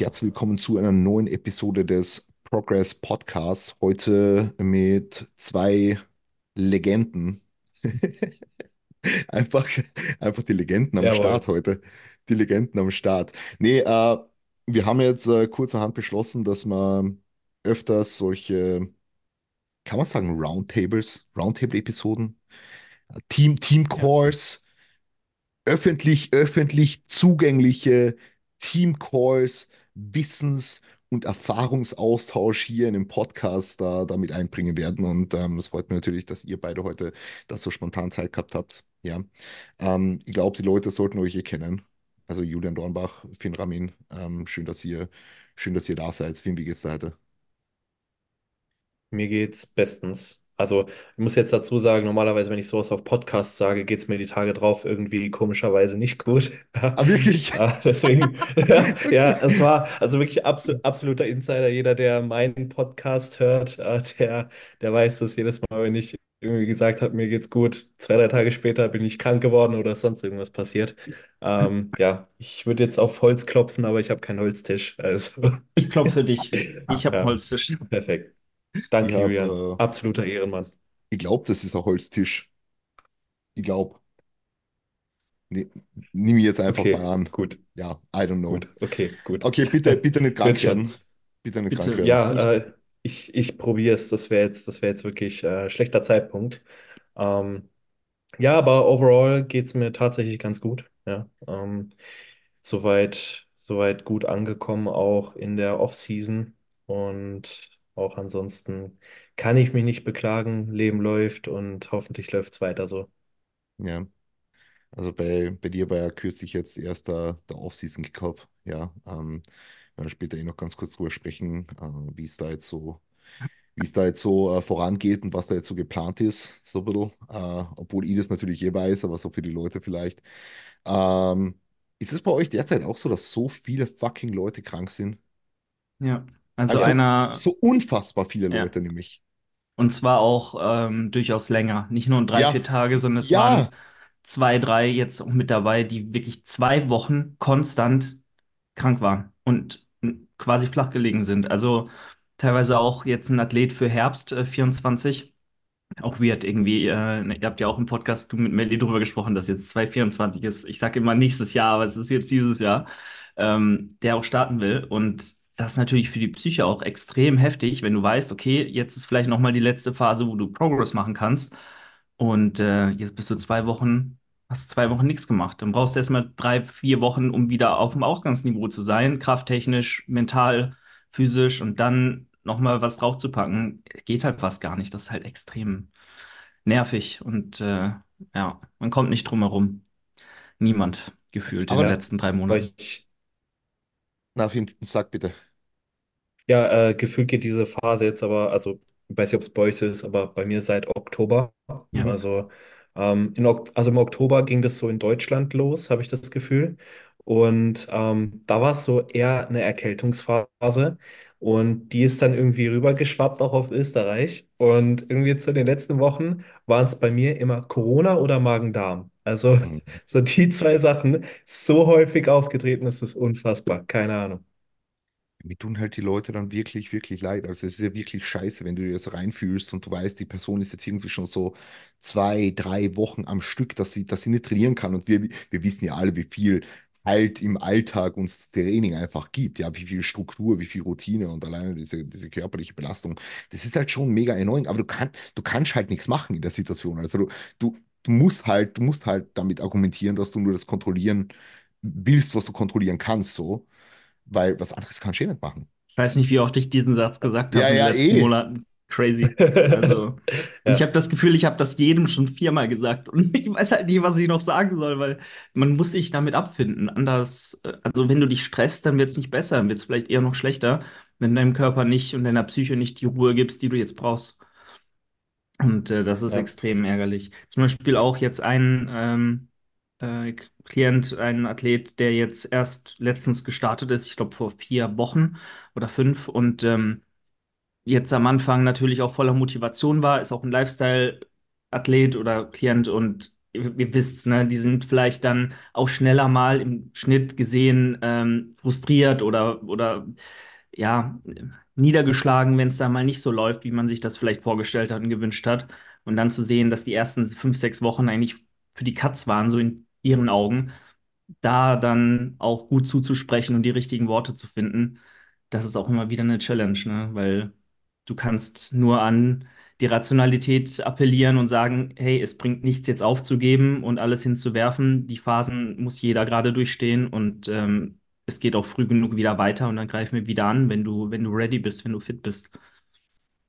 herzlich willkommen zu einer neuen Episode des Progress Podcasts. Heute mit zwei Legenden. Einfach, einfach die Legenden am Jawohl. Start heute. Die Legenden am Start. Nee, äh, wir haben jetzt äh, kurzerhand beschlossen, dass wir öfters solche, kann man sagen, Roundtables, Roundtable-Episoden, Team, Team Ja. Calls öffentlich, öffentlich zugängliche Teamcalls, Wissens- und Erfahrungsaustausch hier in dem Podcast da, da mit einbringen werden. Und ähm, es freut mich natürlich, dass ihr beide heute das so spontan Zeit gehabt habt. Ja, ähm, ich glaube, die Leute sollten euch eh kennen. Also Julian Dornbach, Finn Ramin, ähm, schön, dass ihr, schön, dass ihr da seid. Finn, wie geht's dir heute? Mir geht's bestens. Also, ich muss jetzt dazu sagen, normalerweise, wenn ich sowas auf Podcasts sage, geht's mir die Tage drauf irgendwie komischerweise nicht gut. Ah, wirklich? Ah, Deswegen, ja, ja, es war also wirklich abso absoluter Insider. Jeder, der meinen Podcast hört, äh, der, der weiß das jedes Mal, wenn ich irgendwie gesagt habe, mir geht's gut. Zwei, drei Tage später bin ich krank geworden oder ist sonst irgendwas passiert. Ähm, ja, ich würde jetzt auf Holz klopfen, aber ich habe keinen Holztisch. Also, Ich klopfe für dich. Ich habe einen ja, Holztisch. perfekt. Danke, Julian. habe, äh, Absoluter Ehrenmann. ich glaube, das ist ein Holztisch. Ich glaube. Nee, nimm ich jetzt einfach mal Okay, an. gut, Ja, I don't know. gut, okay, gut. Okay, bitte, bitte nicht krank werden. Bitte nicht krank Bitte, werden. Ja, äh, ich, ich probiere es. Das wäre jetzt, das wäre jetzt wirklich äh, schlechter Zeitpunkt. Ähm, ja, aber overall geht es mir tatsächlich ganz gut. Ja, ähm, soweit, soweit gut angekommen, auch in der Off-Season. Und auch ansonsten kann ich mich nicht beklagen. Leben läuft und hoffentlich läuft es weiter so. Ja, also bei, bei dir war ja kürzlich jetzt erst der, der Off-Season-Kickoff. Ja, ähm, wir werden später eh noch ganz kurz drüber sprechen, äh, wie es da jetzt so, wie es da jetzt so äh, vorangeht und was da jetzt so geplant ist, so ein bisschen. Äh, obwohl ich das natürlich eh weiß, aber so für die Leute vielleicht. Ähm, ist es bei euch derzeit auch so, dass so viele fucking Leute krank sind? Ja. Also Also einer, so unfassbar viele ja. Leute nämlich. Und zwar auch ähm, durchaus länger. Nicht nur drei, vier Ja, Tage, sondern es ja. waren zwei, drei jetzt auch mit dabei, die wirklich zwei Wochen konstant krank waren und quasi flach gelegen sind. Also teilweise auch jetzt ein Athlet für Herbst äh, 24. Auch weird irgendwie. Äh, ne, ihr habt ja auch im Podcast du mit Melly drüber gesprochen, dass jetzt 2024 ist. Ich sage immer nächstes Jahr, aber es ist jetzt dieses Jahr, ähm, der auch starten will. Und das ist natürlich für die Psyche auch extrem heftig, wenn du weißt, okay, jetzt ist vielleicht nochmal die letzte Phase, wo du Progress machen kannst. Und äh, jetzt bist du zwei Wochen, hast zwei Wochen nichts gemacht. Dann brauchst du erstmal drei, vier Wochen, um wieder auf dem Ausgangsniveau zu sein, krafttechnisch, mental, physisch und dann nochmal was draufzupacken, geht halt fast gar nicht. Das ist halt extrem nervig und äh, ja, man kommt nicht drum herum. Niemand gefühlt in den Aber, letzten drei aber Monaten. ich, na, Finn, sag bitte. Ja, äh, gefühlt geht diese Phase jetzt aber, also ich weiß nicht, ob es bei euch ist, aber bei mir seit Oktober. Ja. Also, ähm, in, also im Oktober ging das so in Deutschland los, habe ich das Gefühl. Und ähm, da war es so eher eine Erkältungsphase. Und die ist dann irgendwie rübergeschwappt auch auf Österreich. Und irgendwie zu den letzten Wochen waren es bei mir immer Corona oder Magen-Darm. Also Mhm. so die zwei Sachen so häufig aufgetreten, das ist unfassbar. Keine Ahnung. Mir tun halt die Leute dann wirklich, wirklich leid. Also es ist ja wirklich scheiße, wenn du dir das reinfühlst und du weißt, die Person ist jetzt irgendwie schon so zwei, drei Wochen am Stück, dass sie, dass sie nicht trainieren kann. Und wir, wir wissen ja alle, wie viel halt im Alltag uns Training einfach gibt. Ja, wie viel Struktur, wie viel Routine und alleine diese, diese körperliche Belastung. Das ist halt schon mega annoying, aber du kannst, du kannst halt nichts machen in der Situation. Also du, du, du musst halt, du musst halt damit argumentieren, dass du nur das kontrollieren willst, was du kontrollieren kannst, so. Weil was anderes kannst du eh nicht machen. Ich weiß nicht, wie oft ich diesen Satz gesagt Ja, habe in den ja, letzten eh. Monaten. Crazy. Also, und ich Ja. habe das Gefühl, ich habe das jedem schon viermal gesagt und ich weiß halt nicht, was ich noch sagen soll, weil man muss sich damit abfinden. Anders, äh, also wenn du dich stresst, dann wird es nicht besser, dann wird es vielleicht eher noch schlechter, wenn du deinem Körper nicht und deiner Psyche nicht die Ruhe gibst, die du jetzt brauchst. Und äh, das ist Ja. extrem ärgerlich. Zum Beispiel auch jetzt ein ähm, äh, Klient, ein Athlet, der jetzt erst letztens gestartet ist, ich glaube vor vier Wochen oder fünf und ähm, jetzt am Anfang natürlich auch voller Motivation war, ist auch ein Lifestyle-Athlet oder Klient und ihr, ihr wisst's, ne, die sind vielleicht dann auch schneller mal im Schnitt gesehen ähm, frustriert oder, oder ja, niedergeschlagen, wenn es da mal nicht so läuft, wie man sich das vielleicht vorgestellt hat und gewünscht hat. Und dann zu sehen, dass die ersten fünf, sechs Wochen eigentlich für die Katz waren, so in ihren Augen, da dann auch gut zuzusprechen und die richtigen Worte zu finden, das ist auch immer wieder eine Challenge, ne? Weil du kannst nur an die Rationalität appellieren und sagen, hey, es bringt nichts, jetzt aufzugeben und alles hinzuwerfen. Die Phasen muss jeder gerade durchstehen und ähm, es geht auch früh genug wieder weiter und dann greifen wir wieder an, wenn du, wenn du ready bist, wenn du fit bist.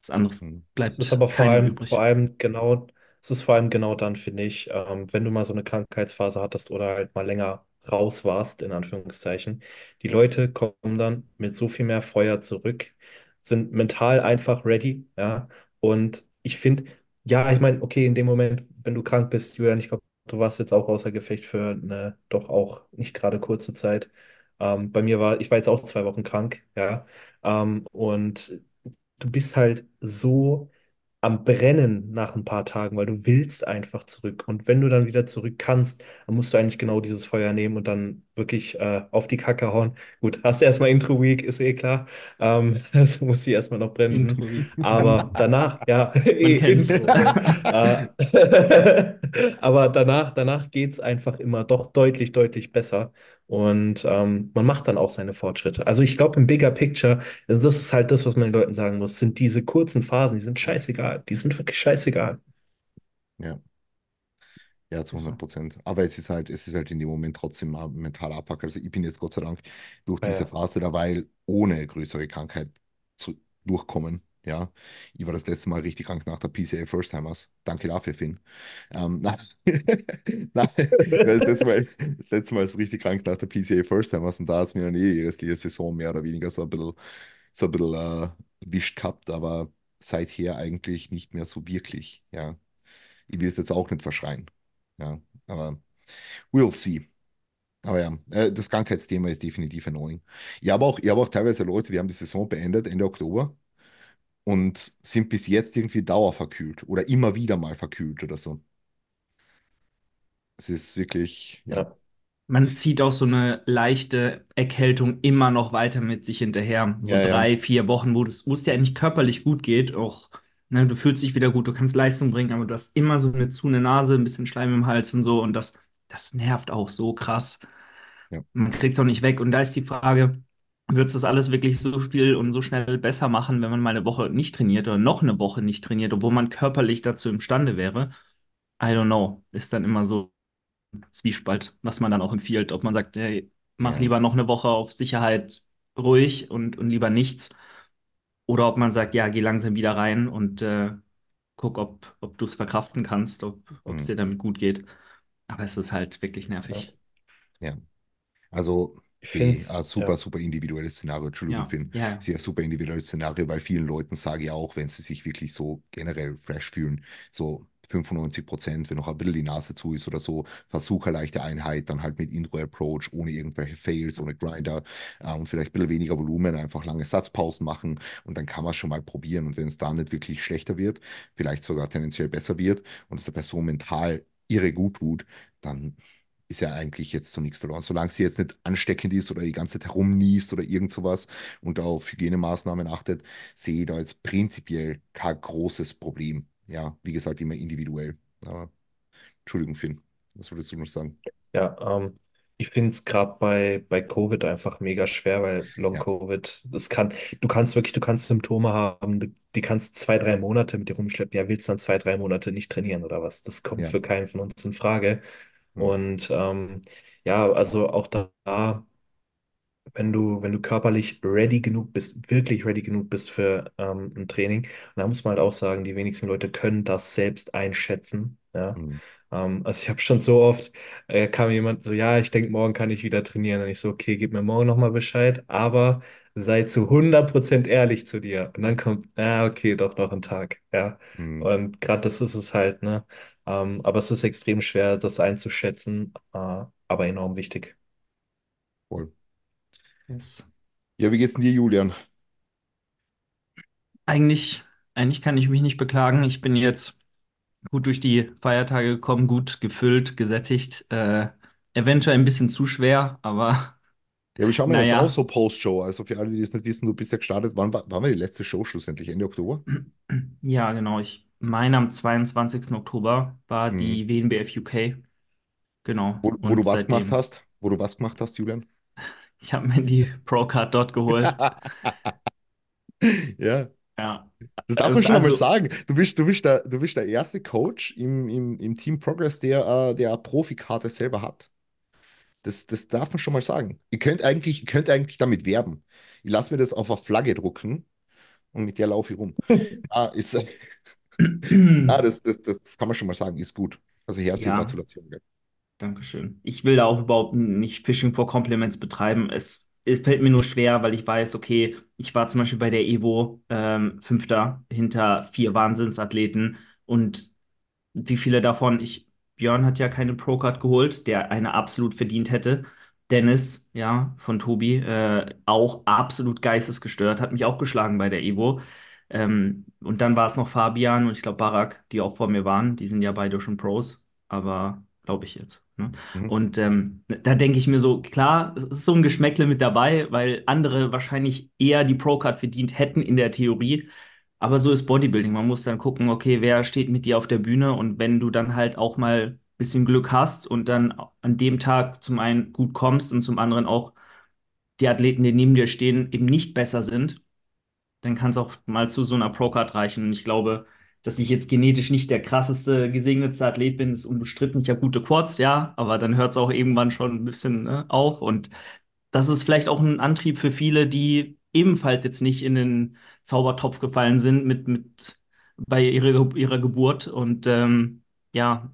Was anderes Mhm. Es ist bleibt aber vor allem, vor übrig. allem genau, es ist vor allem genau dann, finde ich, ähm, wenn du mal so eine Krankheitsphase hattest oder halt mal länger raus warst, in Anführungszeichen. Die Leute kommen dann mit so viel mehr Feuer zurück, sind mental einfach ready, ja. Und ich finde, ja, ich meine, okay, in dem Moment, wenn du krank bist, Julian, ich glaube, du warst jetzt auch außer Gefecht für eine doch auch nicht gerade kurze Zeit. Ähm, bei mir war, ich war jetzt auch zwei Wochen krank, ja. Ähm, und du bist halt so am Brennen nach ein paar Tagen, weil du willst einfach zurück. Und wenn du dann wieder zurück kannst, dann musst du eigentlich genau dieses Feuer nehmen und dann wirklich äh, auf die Kacke hauen. Gut, hast du erstmal Intro-Week, ist eh klar. Ähm, das muss ich erstmal noch bremsen. Aber danach, ja, eh. Intro. Äh, aber danach, danach geht es einfach immer doch deutlich, deutlich besser. Und ähm, man macht dann auch seine Fortschritte. Also ich glaube, im Bigger Picture also das ist halt das, was man den Leuten sagen muss, sind diese kurzen Phasen, die sind scheißegal. Die sind wirklich scheißegal. Ja, ja, zu Ist 100 so. Prozent. Aber es ist halt, es ist halt in dem Moment trotzdem ein mentaler Abfuck. Also ich bin jetzt Gott sei Dank durch Ja, diese ja. Phase dabei, ohne größere Krankheit zu durchkommen. Ja, ich war das letzte Mal richtig krank nach der PCA First Timers. Danke dafür, Finn. Ähm, na, na, das letzte Mal, das letzte Mal ist richtig krank nach der PCA First Timers und da hat es mir dann eh die restliche Saison mehr oder weniger so ein bisschen, so ein bisschen äh, erwischt gehabt, aber seither eigentlich nicht mehr so wirklich. Ja, ich will es jetzt auch nicht verschreien. Ja, aber we'll see. Aber ja, äh, das Krankheitsthema ist definitiv annoying. Ich habe auch, ich habe auch teilweise Leute, die haben die Saison beendet, Ende Oktober, und sind bis jetzt irgendwie dauerverkühlt oder immer wieder mal verkühlt oder so. Es ist wirklich, ja, Ja, Man zieht auch so eine leichte Erkältung immer noch weiter mit sich hinterher. So ja, ja, drei, vier Wochen, wo es wo es dir eigentlich körperlich gut geht. Auch, ne, du fühlst dich wieder gut, du kannst Leistung bringen, aber du hast immer so eine zu eine Nase, ein bisschen Schleim im Hals und so. Und das, das nervt auch so krass. ja, Man kriegt es auch nicht weg. Und da ist die Frage, wird es das alles wirklich so viel und so schnell besser machen, wenn man mal eine Woche nicht trainiert oder noch eine Woche nicht trainiert, obwohl man körperlich dazu imstande wäre? I don't know. Ist dann immer so. Zwiespalt, was man dann auch empfiehlt, ob man sagt, hey, mach ja, lieber noch eine Woche auf Sicherheit ruhig und, und lieber nichts, oder ob man sagt, ja, geh langsam wieder rein und äh, guck, ob, ob du es verkraften kannst, ob es mm, dir damit gut geht. Aber es ist halt wirklich ja. nervig. ja. Also Finde eh, ein super, ja, super individuelles Szenario. Entschuldigung, Ja, Finn. ja, Sehr super individuelles Szenario, weil vielen Leuten sage ich auch, wenn sie sich wirklich so generell fresh fühlen, so 95 Prozent, wenn noch ein bisschen die Nase zu ist oder so, versuche eine leichte Einheit, dann halt mit Intro-Approach, ohne irgendwelche Fails, ohne Grinder äh, und vielleicht ein bisschen weniger Volumen, einfach lange Satzpausen machen und dann kann man es schon mal probieren. Und wenn es da nicht wirklich schlechter wird, vielleicht sogar tendenziell besser wird und es der Person mental irre gut tut, dann ist ja eigentlich jetzt so nichts verloren. Solange sie jetzt nicht ansteckend ist oder die ganze Zeit herumniest oder irgend sowas und auf Hygienemaßnahmen achtet, sehe ich da jetzt prinzipiell kein großes Problem. Ja, wie gesagt, immer individuell. Aber, Entschuldigung, Finn, was würdest du noch sagen? ja, ähm, ich finde es gerade bei, bei Covid einfach mega schwer, weil Ja, Long-Covid, das kann, du kannst wirklich, du kannst Symptome haben, du, die kannst zwei, drei Monate mit dir rumschleppen. Ja, willst du dann zwei, drei Monate nicht trainieren oder was? Das kommt ja, für keinen von uns in Frage. Hm, Und ähm, ja, also auch da. wenn du, wenn du körperlich ready genug bist, wirklich ready genug bist für ähm, ein Training. Und da muss man halt auch sagen, die wenigsten Leute können das selbst einschätzen. Ja. hm, Ähm, also ich habe schon so oft, äh, kam jemand so, ja, ich denke, morgen kann ich wieder trainieren. Und ich so, okay, gib mir morgen nochmal Bescheid, aber sei zu 100% ehrlich zu dir. Und dann kommt, ja, okay, doch noch ein Tag. Ja. hm, Und gerade das ist es halt, ne? Ähm, aber es ist extrem schwer, das einzuschätzen, äh, aber enorm wichtig. voll. yes. Ja, wie geht's denn dir, Julian? Eigentlich, eigentlich kann ich mich nicht beklagen. Ich bin jetzt gut durch die Feiertage gekommen, gut gefüllt, gesättigt. Äh, eventuell ein bisschen zu schwer, aber Ja, wir schauen wir jetzt auch naja. so Post-Show. Also für alle, die es nicht wissen, du bist ja gestartet. Wann war, wann war die letzte Show schlussendlich? Ende Oktober? Ja, genau. Ich meine, am 22. Oktober war Mhm. die WNBF UK. Genau. Wo, wo du was gemacht seitdem, hast? Wo du was gemacht hast, Julian? ich habe mir die Pro-Card dort geholt. Ja, Ja. das darf Äh, man schon Also, sagen. Du bist, du bist der, du bist der erste Coach im, im, im Team Progress, der, äh, der eine Profikarte selber hat. Das, das darf man schon mal sagen. Ihr könnt eigentlich, ihr könnt eigentlich damit werben. Ich lasse mir das auf eine Flagge drucken und mit der laufe ich rum. Ah, ist, ah, das, das, das kann man schon mal sagen, ist gut. Also herzliche ja. Gratulation. Gell? Dankeschön. Ich will da auch überhaupt nicht Fishing for Compliments betreiben. Es, es fällt mir nur schwer, weil ich weiß, okay, ich war zum Beispiel bei der Evo ähm, Fünfter hinter vier Wahnsinnsathleten und wie viele davon, ich, Björn hat ja keine Pro-Card geholt, der eine absolut verdient hätte. Dennis, ja, von Tobi, äh, auch absolut geistesgestört, hat mich auch geschlagen bei der Evo. Ähm, und dann war es noch Fabian und ich glaube Barak, die auch vor mir waren. Die sind ja beide schon Pros, aber glaube ich jetzt. Ne? Mhm. Und ähm, da denke ich mir so, klar, es ist so ein Geschmäckle mit dabei, weil andere wahrscheinlich eher die Pro-Card verdient hätten in der Theorie. Aber so ist Bodybuilding. Man muss dann gucken, okay, wer steht mit dir auf der Bühne und wenn du dann halt auch mal ein bisschen Glück hast und dann an dem Tag zum einen gut kommst und zum anderen auch die Athleten, die neben dir stehen, eben nicht besser sind, dann kann es auch mal zu so einer Pro-Card reichen. Und ich glaube, dass ich jetzt genetisch nicht der krasseste, gesegnetste Athlet bin, ist unbestritten. Ich habe gute Quads, ja, aber dann hört es auch irgendwann schon ein bisschen, ne, auf. Und das ist vielleicht auch ein Antrieb für viele, die ebenfalls jetzt nicht in den Zaubertopf gefallen sind mit, mit bei ihrer, ihrer Geburt. Und ähm, ja,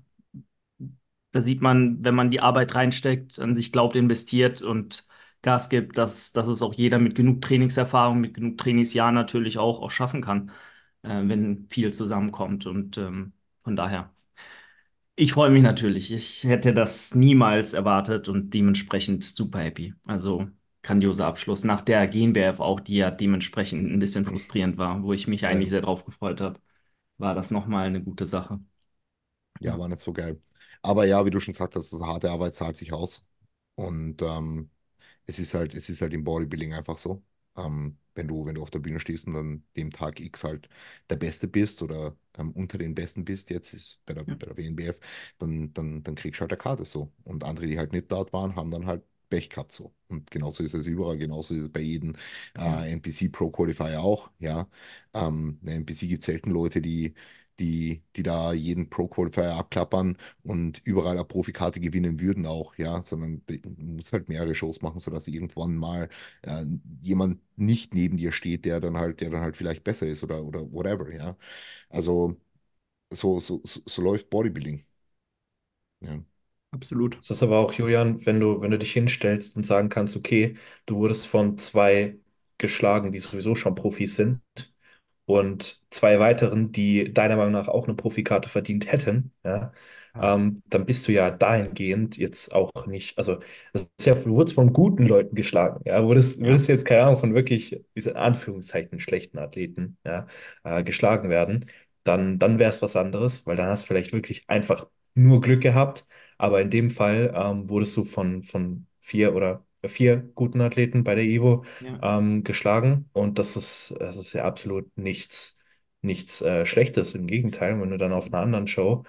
da sieht man, wenn man die Arbeit reinsteckt, an sich glaubt, investiert und Gas gibt, dass, dass es auch jeder mit genug Trainingserfahrung, mit genug Trainingsjahren natürlich auch, auch schaffen kann, äh, wenn viel zusammenkommt. Und ähm, von daher. Ich freue mich natürlich. Ich hätte das niemals erwartet und dementsprechend super happy. Also grandioser Abschluss. Nach der GmbF auch, die ja dementsprechend ein bisschen frustrierend war, wo ich mich Ja, eigentlich sehr drauf gefreut habe, war das nochmal eine gute Sache. ja, Ja, war nicht so geil. Aber ja, wie du schon gesagt hast, also harte Arbeit zahlt sich aus. Und ähm, es ist halt, es ist halt im Bodybuilding einfach so. Ähm, wenn du, wenn du auf der Bühne stehst und dann dem Tag X halt der Beste bist oder ähm, unter den Besten bist, jetzt ist bei der, ja, bei der WNBF, dann, dann, dann kriegst du halt eine Karte so. Und andere, die halt nicht dort waren, haben dann halt Pech gehabt so. Und genauso ist es überall, genauso ist es bei jedem äh, NPC Pro Qualifier auch, ja. Ähm, NPC gibt selten Leute, die, die, die da jeden Pro Qualifier abklappern und überall eine Profikarte gewinnen würden auch, ja, sondern man muss halt mehrere Shows machen, sodass irgendwann mal äh, jemand nicht neben dir steht, der dann halt, der dann halt vielleicht besser ist oder, oder whatever, ja. Also so, so, so, so läuft Bodybuilding. Ja. absolut. Es ist aber auch, Julian, wenn du, wenn du dich hinstellst und sagen kannst, okay, du wurdest von zwei geschlagen, die sowieso schon Profis sind, und zwei weiteren, die deiner Meinung nach auch eine Profikarte verdient hätten, ja, ähm, dann bist du ja dahingehend jetzt auch nicht, also das ist ja, du wurdest von guten Leuten geschlagen, ja, wurdest, würdest jetzt, keine Ahnung, von wirklich, diese Anführungszeichen, schlechten Athleten, ja, äh, geschlagen werden, dann, dann wäre es was anderes, weil dann hast du vielleicht wirklich einfach nur Glück gehabt, aber in dem Fall ähm, wurdest du von, von vier oder vier guten Athleten bei der Evo ja, ähm, geschlagen und das ist, das ist ja absolut nichts, nichts äh, Schlechtes. Im Gegenteil, wenn du dann auf einer anderen Show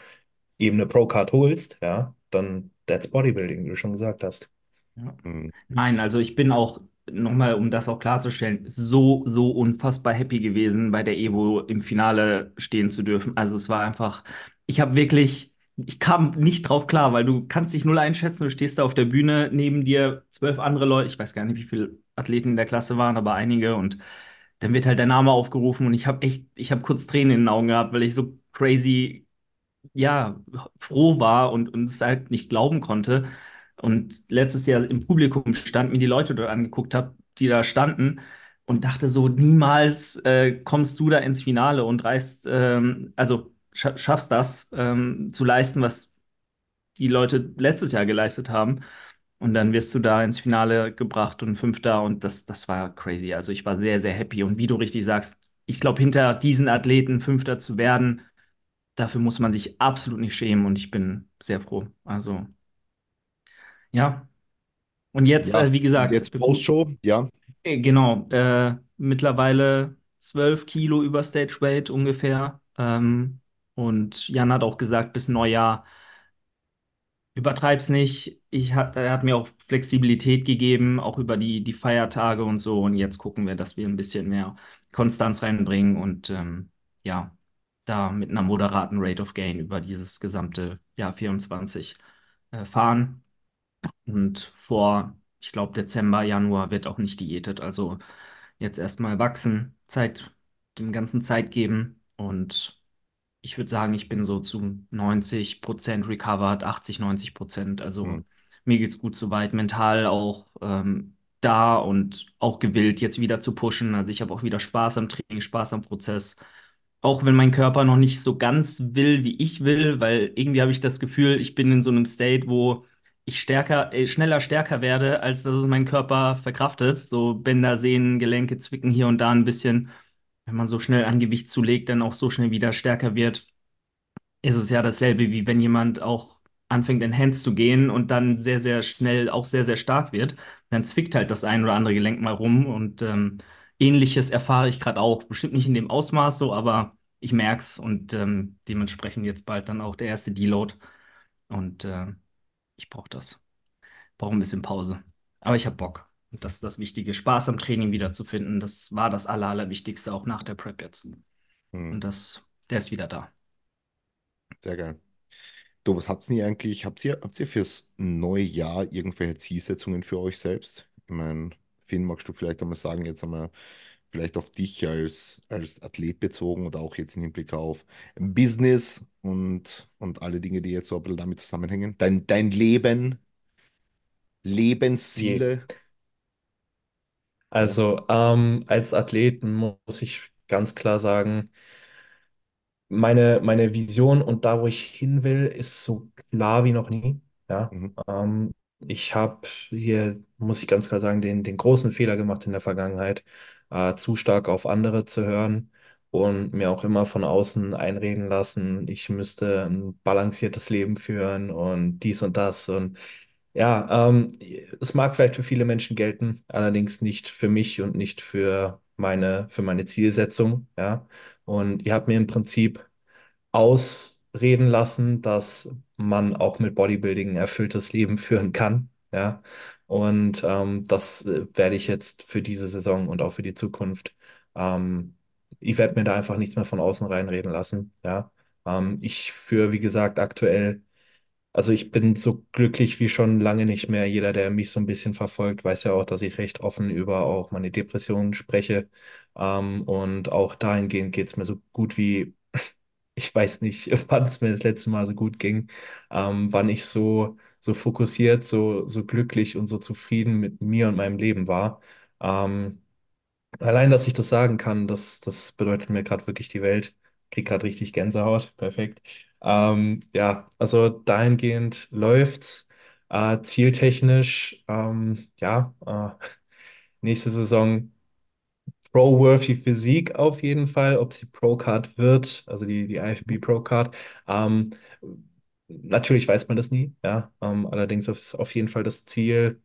eben eine Pro-Card holst, ja, dann that's Bodybuilding, wie du schon gesagt hast. ja. Mhm. Nein, also ich bin auch, nochmal, um das auch klarzustellen, so, so unfassbar happy gewesen, bei der Evo im Finale stehen zu dürfen. Also es war einfach, ich habe wirklich, ich kam nicht drauf klar, weil du kannst dich null einschätzen, du stehst da auf der Bühne, neben dir zwölf andere Leute, ich weiß gar nicht, wie viele Athleten in der Klasse waren, aber einige. Und dann wird halt der Name aufgerufen. Und ich habe echt, ich habe kurz Tränen in den Augen gehabt, weil ich so crazy ja, froh war und, und es halt nicht glauben konnte. Und letztes Jahr im Publikum stand, mir die Leute dort angeguckt habe, die da standen und dachte so, niemals äh, kommst du da ins Finale und reißt, ähm, also schaffst das ähm, zu leisten, was die Leute letztes Jahr geleistet haben. Und dann wirst du da ins Finale gebracht und Fünfter und das, das war crazy. Also ich war sehr, sehr happy. Und wie du richtig sagst, ich glaube, hinter diesen Athleten Fünfter zu werden, dafür muss man sich absolut nicht schämen und ich bin sehr froh. Also, ja. Und jetzt, Ja, äh, wie gesagt, jetzt Postshow, ja. äh, genau, äh, mittlerweile 12 Kilo über Stage Weight ungefähr. Ähm, und Jan hat auch gesagt, bis Neujahr übertreib's nicht. Ich hat, er hat mir auch Flexibilität gegeben, auch über die, die Feiertage und so. Und jetzt gucken wir, dass wir ein bisschen mehr Konstanz reinbringen und ähm, ja, da mit einer moderaten Rate of Gain über dieses gesamte Jahr 24 äh, fahren. Und vor, ich glaube, Dezember, Januar wird auch nicht diätet. Also jetzt erstmal wachsen, Zeit, dem Ganzen Zeit geben. Und ich würde sagen, ich bin so zu 90% recovered, 80, 90%. Hm, Also mir geht's gut soweit, mental auch ähm, da und auch gewillt, jetzt wieder zu pushen. Also ich habe auch wieder Spaß am Training, Spaß am Prozess. Auch wenn mein Körper noch nicht so ganz will, wie ich will, weil irgendwie habe ich das Gefühl, ich bin in so einem State, wo ich stärker, äh, schneller stärker werde, als dass es mein Körper verkraftet. So Bänder, Sehnen, Gelenke zwicken hier und da ein bisschen. Wenn man so schnell an Gewicht zulegt, dann auch so schnell wieder stärker wird, ist es ja dasselbe, wie wenn jemand auch anfängt, in Hands zu gehen und dann sehr, sehr schnell auch sehr, sehr stark wird. Dann zwickt halt das ein oder andere Gelenk mal rum und ähm, Ähnliches erfahre ich gerade auch. Bestimmt nicht in dem Ausmaß so, aber ich merke es und ähm, dementsprechend jetzt bald dann auch der erste Deload. Und äh, ich brauche das. Brauche ein bisschen Pause. Aber ich habe Bock. Und das ist das Wichtige. Spaß am Training wiederzufinden. Das war das Aller, Allerwichtigste, auch nach der Prep jetzt. hm, Und das, der ist wieder da. sehr geil. Du, was habt ihr eigentlich? Habt ihr, habt ihr fürs neue Jahr irgendwelche Zielsetzungen für euch selbst? Ich meine, Finn, magst du vielleicht einmal sagen, jetzt einmal vielleicht auf dich als, als Athlet bezogen oder auch jetzt im Hinblick auf Business und, und alle Dinge, die jetzt so ein bisschen damit zusammenhängen? Dein, dein Leben. Lebensziele? Ja. Also, ähm, als Athleten muss ich ganz klar sagen, Meine, meine Vision und da, wo ich hin will, ist so klar wie noch nie. Ja, Mhm. ähm, ich habe hier, muss ich ganz klar sagen, den, den großen Fehler gemacht in der Vergangenheit, äh, zu stark auf andere zu hören und mir auch immer von außen einreden lassen, ich müsste ein balanciertes Leben führen und dies und das. Und ja, ähm, es mag vielleicht für viele Menschen gelten, allerdings nicht für mich und nicht für meine, für meine Zielsetzung. Ja. Und ihr habt mir im Prinzip ausreden lassen, dass man auch mit Bodybuilding ein erfülltes Leben führen kann. Ja. Und ähm, das äh, werde ich jetzt für diese Saison und auch für die Zukunft. Ähm, ich werde mir da einfach nichts mehr von außen reinreden lassen. Ja. Ähm, ich führe, wie gesagt, aktuell, also ich bin so glücklich wie schon lange nicht mehr. Jeder, der mich so ein bisschen verfolgt, weiß ja auch, dass ich recht offen über auch meine Depressionen spreche. Ähm, und auch dahingehend geht es mir so gut wie ich weiß nicht, wann es mir das letzte Mal so gut ging, ähm, wann ich so, so fokussiert, so, so glücklich und so zufrieden mit mir und meinem Leben war. Ähm, allein, dass ich das sagen kann, das, das bedeutet mir gerade wirklich die Welt. Krieg gerade richtig Gänsehaut. Perfekt. Ähm, ja, also dahingehend läuft's. Äh, zieltechnisch, ähm, ja, äh, nächste Saison Pro-worthy Physik auf jeden Fall, ob sie Pro-Card wird, also die, die IFBB Pro-Card. Ähm, natürlich weiß man das nie, ja. Ähm, allerdings ist auf jeden Fall das Ziel,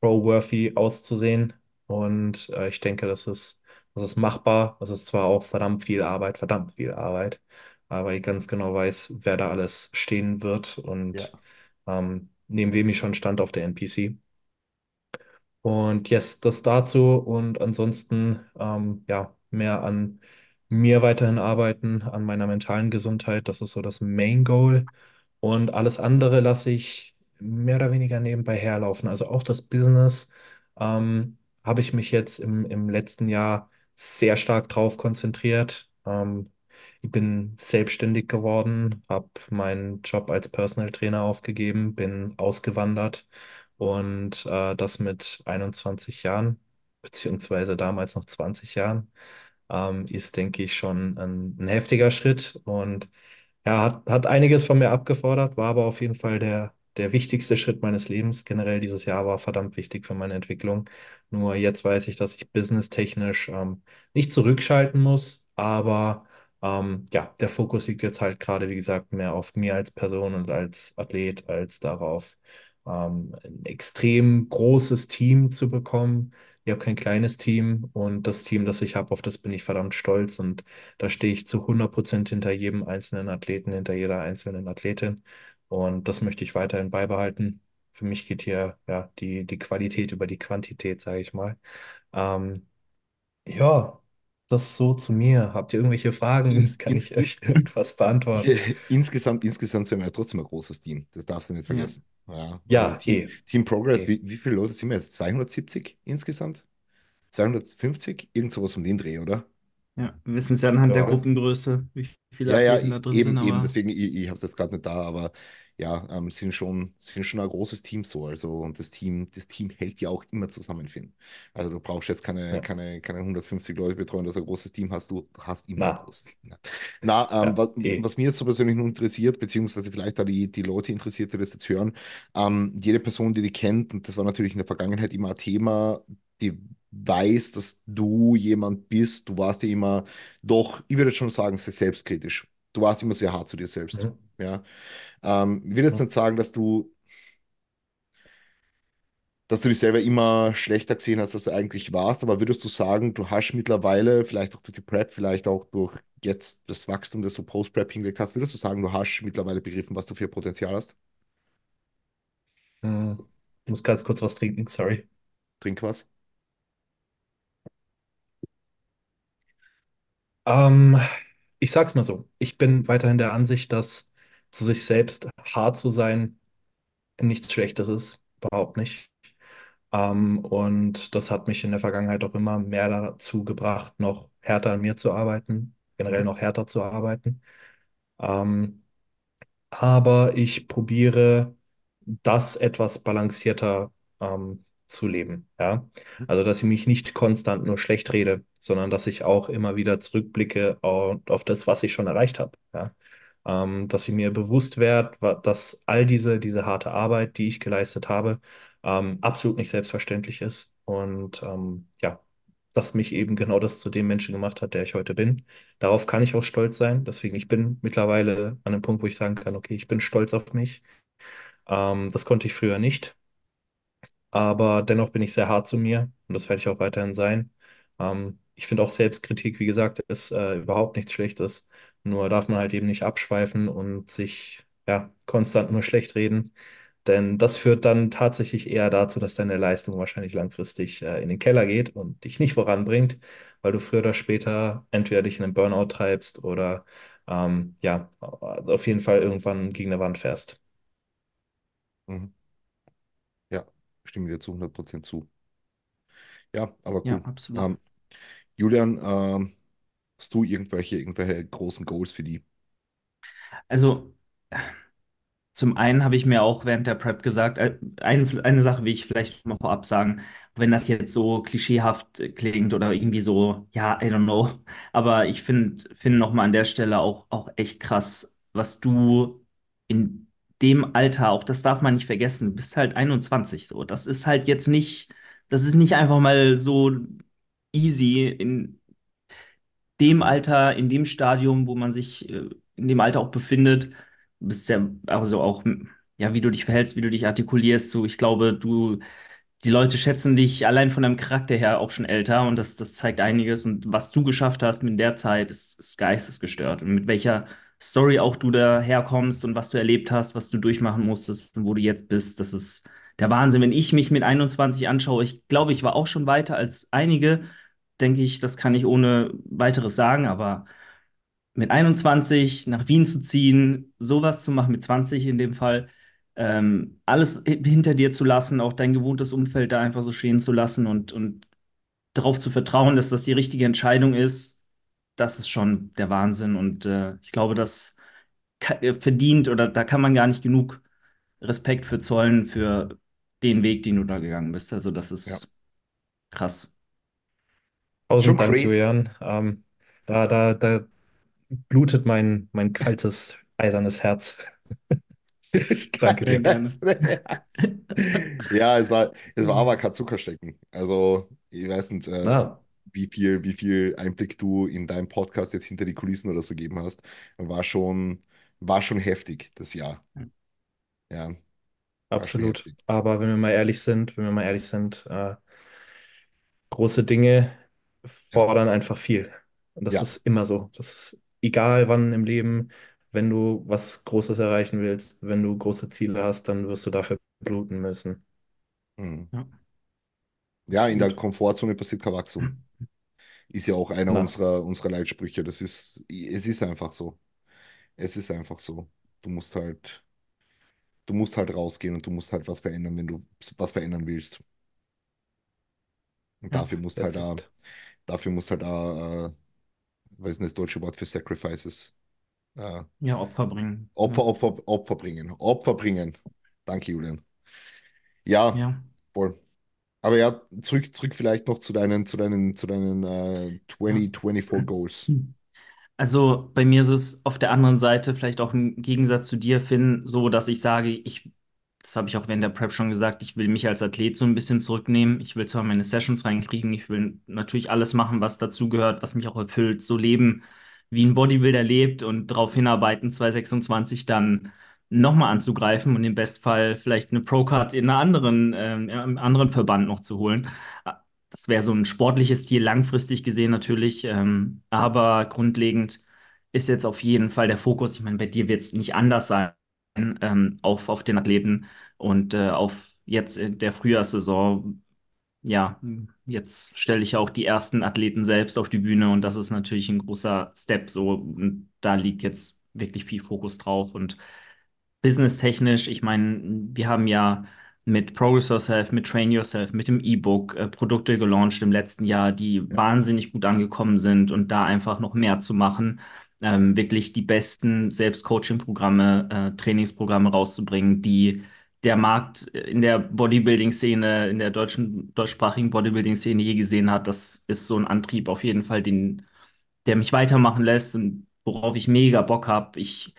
Pro-worthy auszusehen. Und äh, ich denke, das ist, das ist machbar. Das ist zwar auch verdammt viel Arbeit, verdammt viel Arbeit, aber ich ganz genau weiß, wer da alles stehen wird und Ja. ähm, neben wem ich schon stand auf der NPC. Und yes, das dazu und ansonsten ähm, ja mehr an mir weiterhin arbeiten, an meiner mentalen Gesundheit. Das ist so das Main Goal. Und alles andere lasse ich mehr oder weniger nebenbei herlaufen. Also auch das Business ähm, habe ich mich jetzt im, im letzten Jahr sehr stark drauf konzentriert. Ähm, ich bin selbstständig geworden, habe meinen Job als Personal Trainer aufgegeben, bin ausgewandert und äh, das mit 21 Jahren, beziehungsweise damals noch 20 Jahren, ähm, ist, denke ich, schon ein, ein heftiger Schritt und ja, hat, hat einiges von mir abgefordert, war aber auf jeden Fall der, der wichtigste Schritt meines Lebens. Generell dieses Jahr war verdammt wichtig für meine Entwicklung. Nur jetzt weiß ich, dass ich businesstechnisch ähm, nicht zurückschalten muss, aber Ähm, ja, der Fokus liegt jetzt halt gerade, wie gesagt, mehr auf mir als Person und als Athlet, als darauf, ähm, ein extrem großes Team zu bekommen. Ich habe kein kleines Team und das Team, das ich habe, auf das bin ich verdammt stolz und da stehe ich zu 100% hinter jedem einzelnen Athleten, hinter jeder einzelnen Athletin und das möchte ich weiterhin beibehalten. Für mich geht hier ja die, die Qualität über die Quantität, sage ich mal. Ähm, ja, das so zu mir. Habt ihr irgendwelche Fragen? Kann ins, ich euch irgendwas beantworten? insgesamt, insgesamt sind wir ja trotzdem ein großes Team. Das darfst du nicht Ja, vergessen. Ja, also Ja, Team, eh, Team Progress, eh. wie, wie viele Leute sind wir jetzt? 270 insgesamt? 250? Irgend sowas um den Dreh, oder? ja. Wir wissen es ja anhand der Ja. Oder? Gruppengröße, wie viele Ja, ja, Athleten da e- drin sind, eben, eben, aber deswegen, ich, ich habe es jetzt gerade nicht da, aber ja, ähm, sind schon, sind schon ein großes Team so. Also, und das Team, das Team hält ja auch immer zusammen, Finn. Also du brauchst jetzt keine, Ja. keine, keine 150 Leute betreuen, dass du ein großes Team hast, du hast immer ein Na, großes Team. Ne? Na, ähm, ja, was, eh. was mich jetzt so persönlich nur interessiert, beziehungsweise vielleicht da die, die Leute interessiert, die das jetzt hören, ähm, jede Person, die die kennt, und das war natürlich in der Vergangenheit immer ein Thema, die weiß, dass du jemand bist, du warst ja immer doch, ich würde schon sagen, sehr selbstkritisch. Du warst immer sehr hart zu dir selbst. Mhm. Ja. Ähm, ich will jetzt Mhm. nicht sagen, dass du, dass du dich selber immer schlechter gesehen hast, als du eigentlich warst, aber würdest du sagen, du hast mittlerweile, vielleicht auch durch die Prep, vielleicht auch durch jetzt das Wachstum, das du Post-Prep hingelegt hast, würdest du sagen, du hast mittlerweile begriffen, was du für Potenzial hast? Mhm. Ich muss ganz kurz was trinken, sorry. Trink was. Ähm, ich sag's mal so. Ich bin weiterhin der Ansicht, dass zu sich selbst hart zu sein nichts Schlechtes ist. Überhaupt nicht. Ähm, und das hat mich in der Vergangenheit auch immer mehr dazu gebracht, noch härter an mir zu arbeiten, generell noch härter zu arbeiten. Ähm, aber ich probiere das etwas balancierter ähm, zu leben. Ja? Also, dass ich mich nicht konstant nur schlecht rede, sondern dass ich auch immer wieder zurückblicke auf, auf das, was ich schon erreicht habe. Ja? Ähm, dass ich mir bewusst werde, dass all diese, diese harte Arbeit, die ich geleistet habe, ähm, absolut nicht selbstverständlich ist. Und ähm, ja, dass mich eben genau das zu dem Menschen gemacht hat, der ich heute bin. Darauf kann ich auch stolz sein. Deswegen, ich bin mittlerweile an einem Punkt, wo ich sagen kann, okay, ich bin stolz auf mich. Ähm, das konnte ich früher nicht, aber dennoch bin ich sehr hart zu mir und das werde ich auch weiterhin sein. Ähm, ich finde auch Selbstkritik, wie gesagt, ist äh, überhaupt nichts Schlechtes. Nur darf man halt eben nicht abschweifen und sich ja konstant nur schlecht reden. Denn das führt dann tatsächlich eher dazu, dass deine Leistung wahrscheinlich langfristig äh, in den Keller geht und dich nicht voranbringt, weil du früher oder später entweder dich in einen Burnout treibst oder ähm, ja, auf jeden Fall irgendwann gegen eine Wand fährst. Mhm. Stimme dir zu 100% zu. Ja, aber ja, cool. absolut. Ähm, Julian, ähm, hast du irgendwelche, irgendwelche großen Goals für die? Also, Zum einen habe ich mir auch während der Prep gesagt, äh, eine, eine Sache will ich vielleicht mal vorab sagen, wenn das jetzt so klischeehaft klingt oder irgendwie so, ja, I don't know, aber ich finde finde nochmal an der Stelle auch, auch echt krass, was du in dem Alter, auch das darf man nicht vergessen, du bist halt 21 so. Das ist halt jetzt nicht, das ist nicht einfach mal so easy in dem Alter, in dem Stadium, wo man sich äh, in dem Alter auch befindet, bist ja also auch, ja, wie du dich verhältst, wie du dich artikulierst, so, ich glaube, du, die Leute schätzen dich allein von deinem Charakter her auch schon älter und das, das zeigt einiges und was du geschafft hast in der Zeit, ist, ist geistesgestört und mit welcher Story auch du da herkommst und was du erlebt hast, was du durchmachen musstest und wo du jetzt bist, das ist der Wahnsinn. Wenn ich mich mit 21 anschaue, ich glaube, ich war auch schon weiter als einige, denke ich, das kann ich ohne weiteres sagen, aber mit 21 nach Wien zu ziehen, sowas zu machen, mit 20 in dem Fall, ähm, alles hinter dir zu lassen, auch dein gewohntes Umfeld da einfach so stehen zu lassen und, und darauf zu vertrauen, dass das die richtige Entscheidung ist, das ist schon der Wahnsinn. Und äh, ich glaube, das äh, verdient oder da kann man gar nicht genug Respekt für zollen für den Weg, den du da gegangen bist. Also das Ja. ist krass. Schon Tausend Dank, crazy. Julian. Ähm, da, da, da blutet mein, mein kaltes, eisernes Herz. Danke dir. gerne. Ja, es war, es war aber kein Zuckerstecken. Also, ich weiß nicht, äh, Na. Wie viel, wie viel Einblick du in deinem Podcast jetzt hinter die Kulissen oder so gegeben hast. War schon, war schon heftig, das Jahr. Ja, Absolut. Aber wenn wir mal ehrlich sind, wenn wir mal ehrlich sind, äh, große Dinge Ja, fordern einfach viel. Und das ja. ist immer so. Das ist egal wann im Leben, wenn du was Großes erreichen willst, wenn du große Ziele hast, dann wirst du dafür bluten müssen. Mhm. Ja, Ja, in der. Komfortzone passiert kein Wachstum. Ist ja auch einer Na, unserer, unserer Leitsprüche. Das ist, es ist einfach so. Es ist einfach so. Du musst halt, du musst halt rausgehen und du musst halt was verändern, wenn du was verändern willst. Und Ja, dafür musst halt da, dafür musst halt da, äh, was ist denn das deutsche Wort für Sacrifices? Äh, ja, Opfer bringen. Opfer, Ja, Opfer, Opfer bringen. Opfer bringen. Danke, Julian. Ja, ja. voll. Aber ja, zurück, zurück vielleicht noch zu deinen, zu deinen, zu deinen äh, ja. 2024 Goals. Also bei mir ist es auf der anderen Seite vielleicht auch im Gegensatz zu dir, Finn, so, dass ich sage, ich, das habe ich auch während der Prep schon gesagt, ich will mich als Athlet so ein bisschen zurücknehmen. Ich will zwar meine Sessions reinkriegen, ich will natürlich alles machen, was dazugehört, was mich auch erfüllt, so leben, wie ein Bodybuilder lebt und darauf hinarbeiten, 2026 dann nochmal anzugreifen und im Bestfall vielleicht eine Pro-Card in einer anderen, ähm, in einem anderen Verband noch zu holen. Das wäre so ein sportliches Ziel, langfristig gesehen natürlich. Ähm, aber grundlegend ist jetzt auf jeden Fall der Fokus, ich meine, bei dir wird es nicht anders sein, ähm, auf, auf den Athleten und äh, auf jetzt in der Frühjahrssaison. Ja, jetzt stelle ich auch die ersten Athleten selbst auf die Bühne und das ist natürlich ein großer Step so. Und da liegt jetzt wirklich viel Fokus drauf und businesstechnisch, ich meine, wir haben ja mit Progress Yourself, mit Train Yourself, mit dem E-Book äh, Produkte gelauncht im letzten Jahr, die Ja, wahnsinnig gut angekommen sind und da einfach noch mehr zu machen, ähm, wirklich die besten Selbstcoaching-Programme, äh, Trainingsprogramme rauszubringen, die der Markt in der Bodybuilding-Szene, in der deutschen, deutschsprachigen Bodybuilding-Szene je gesehen hat. Das ist so ein Antrieb auf jeden Fall, den, der mich weitermachen lässt und worauf ich mega Bock habe. Ich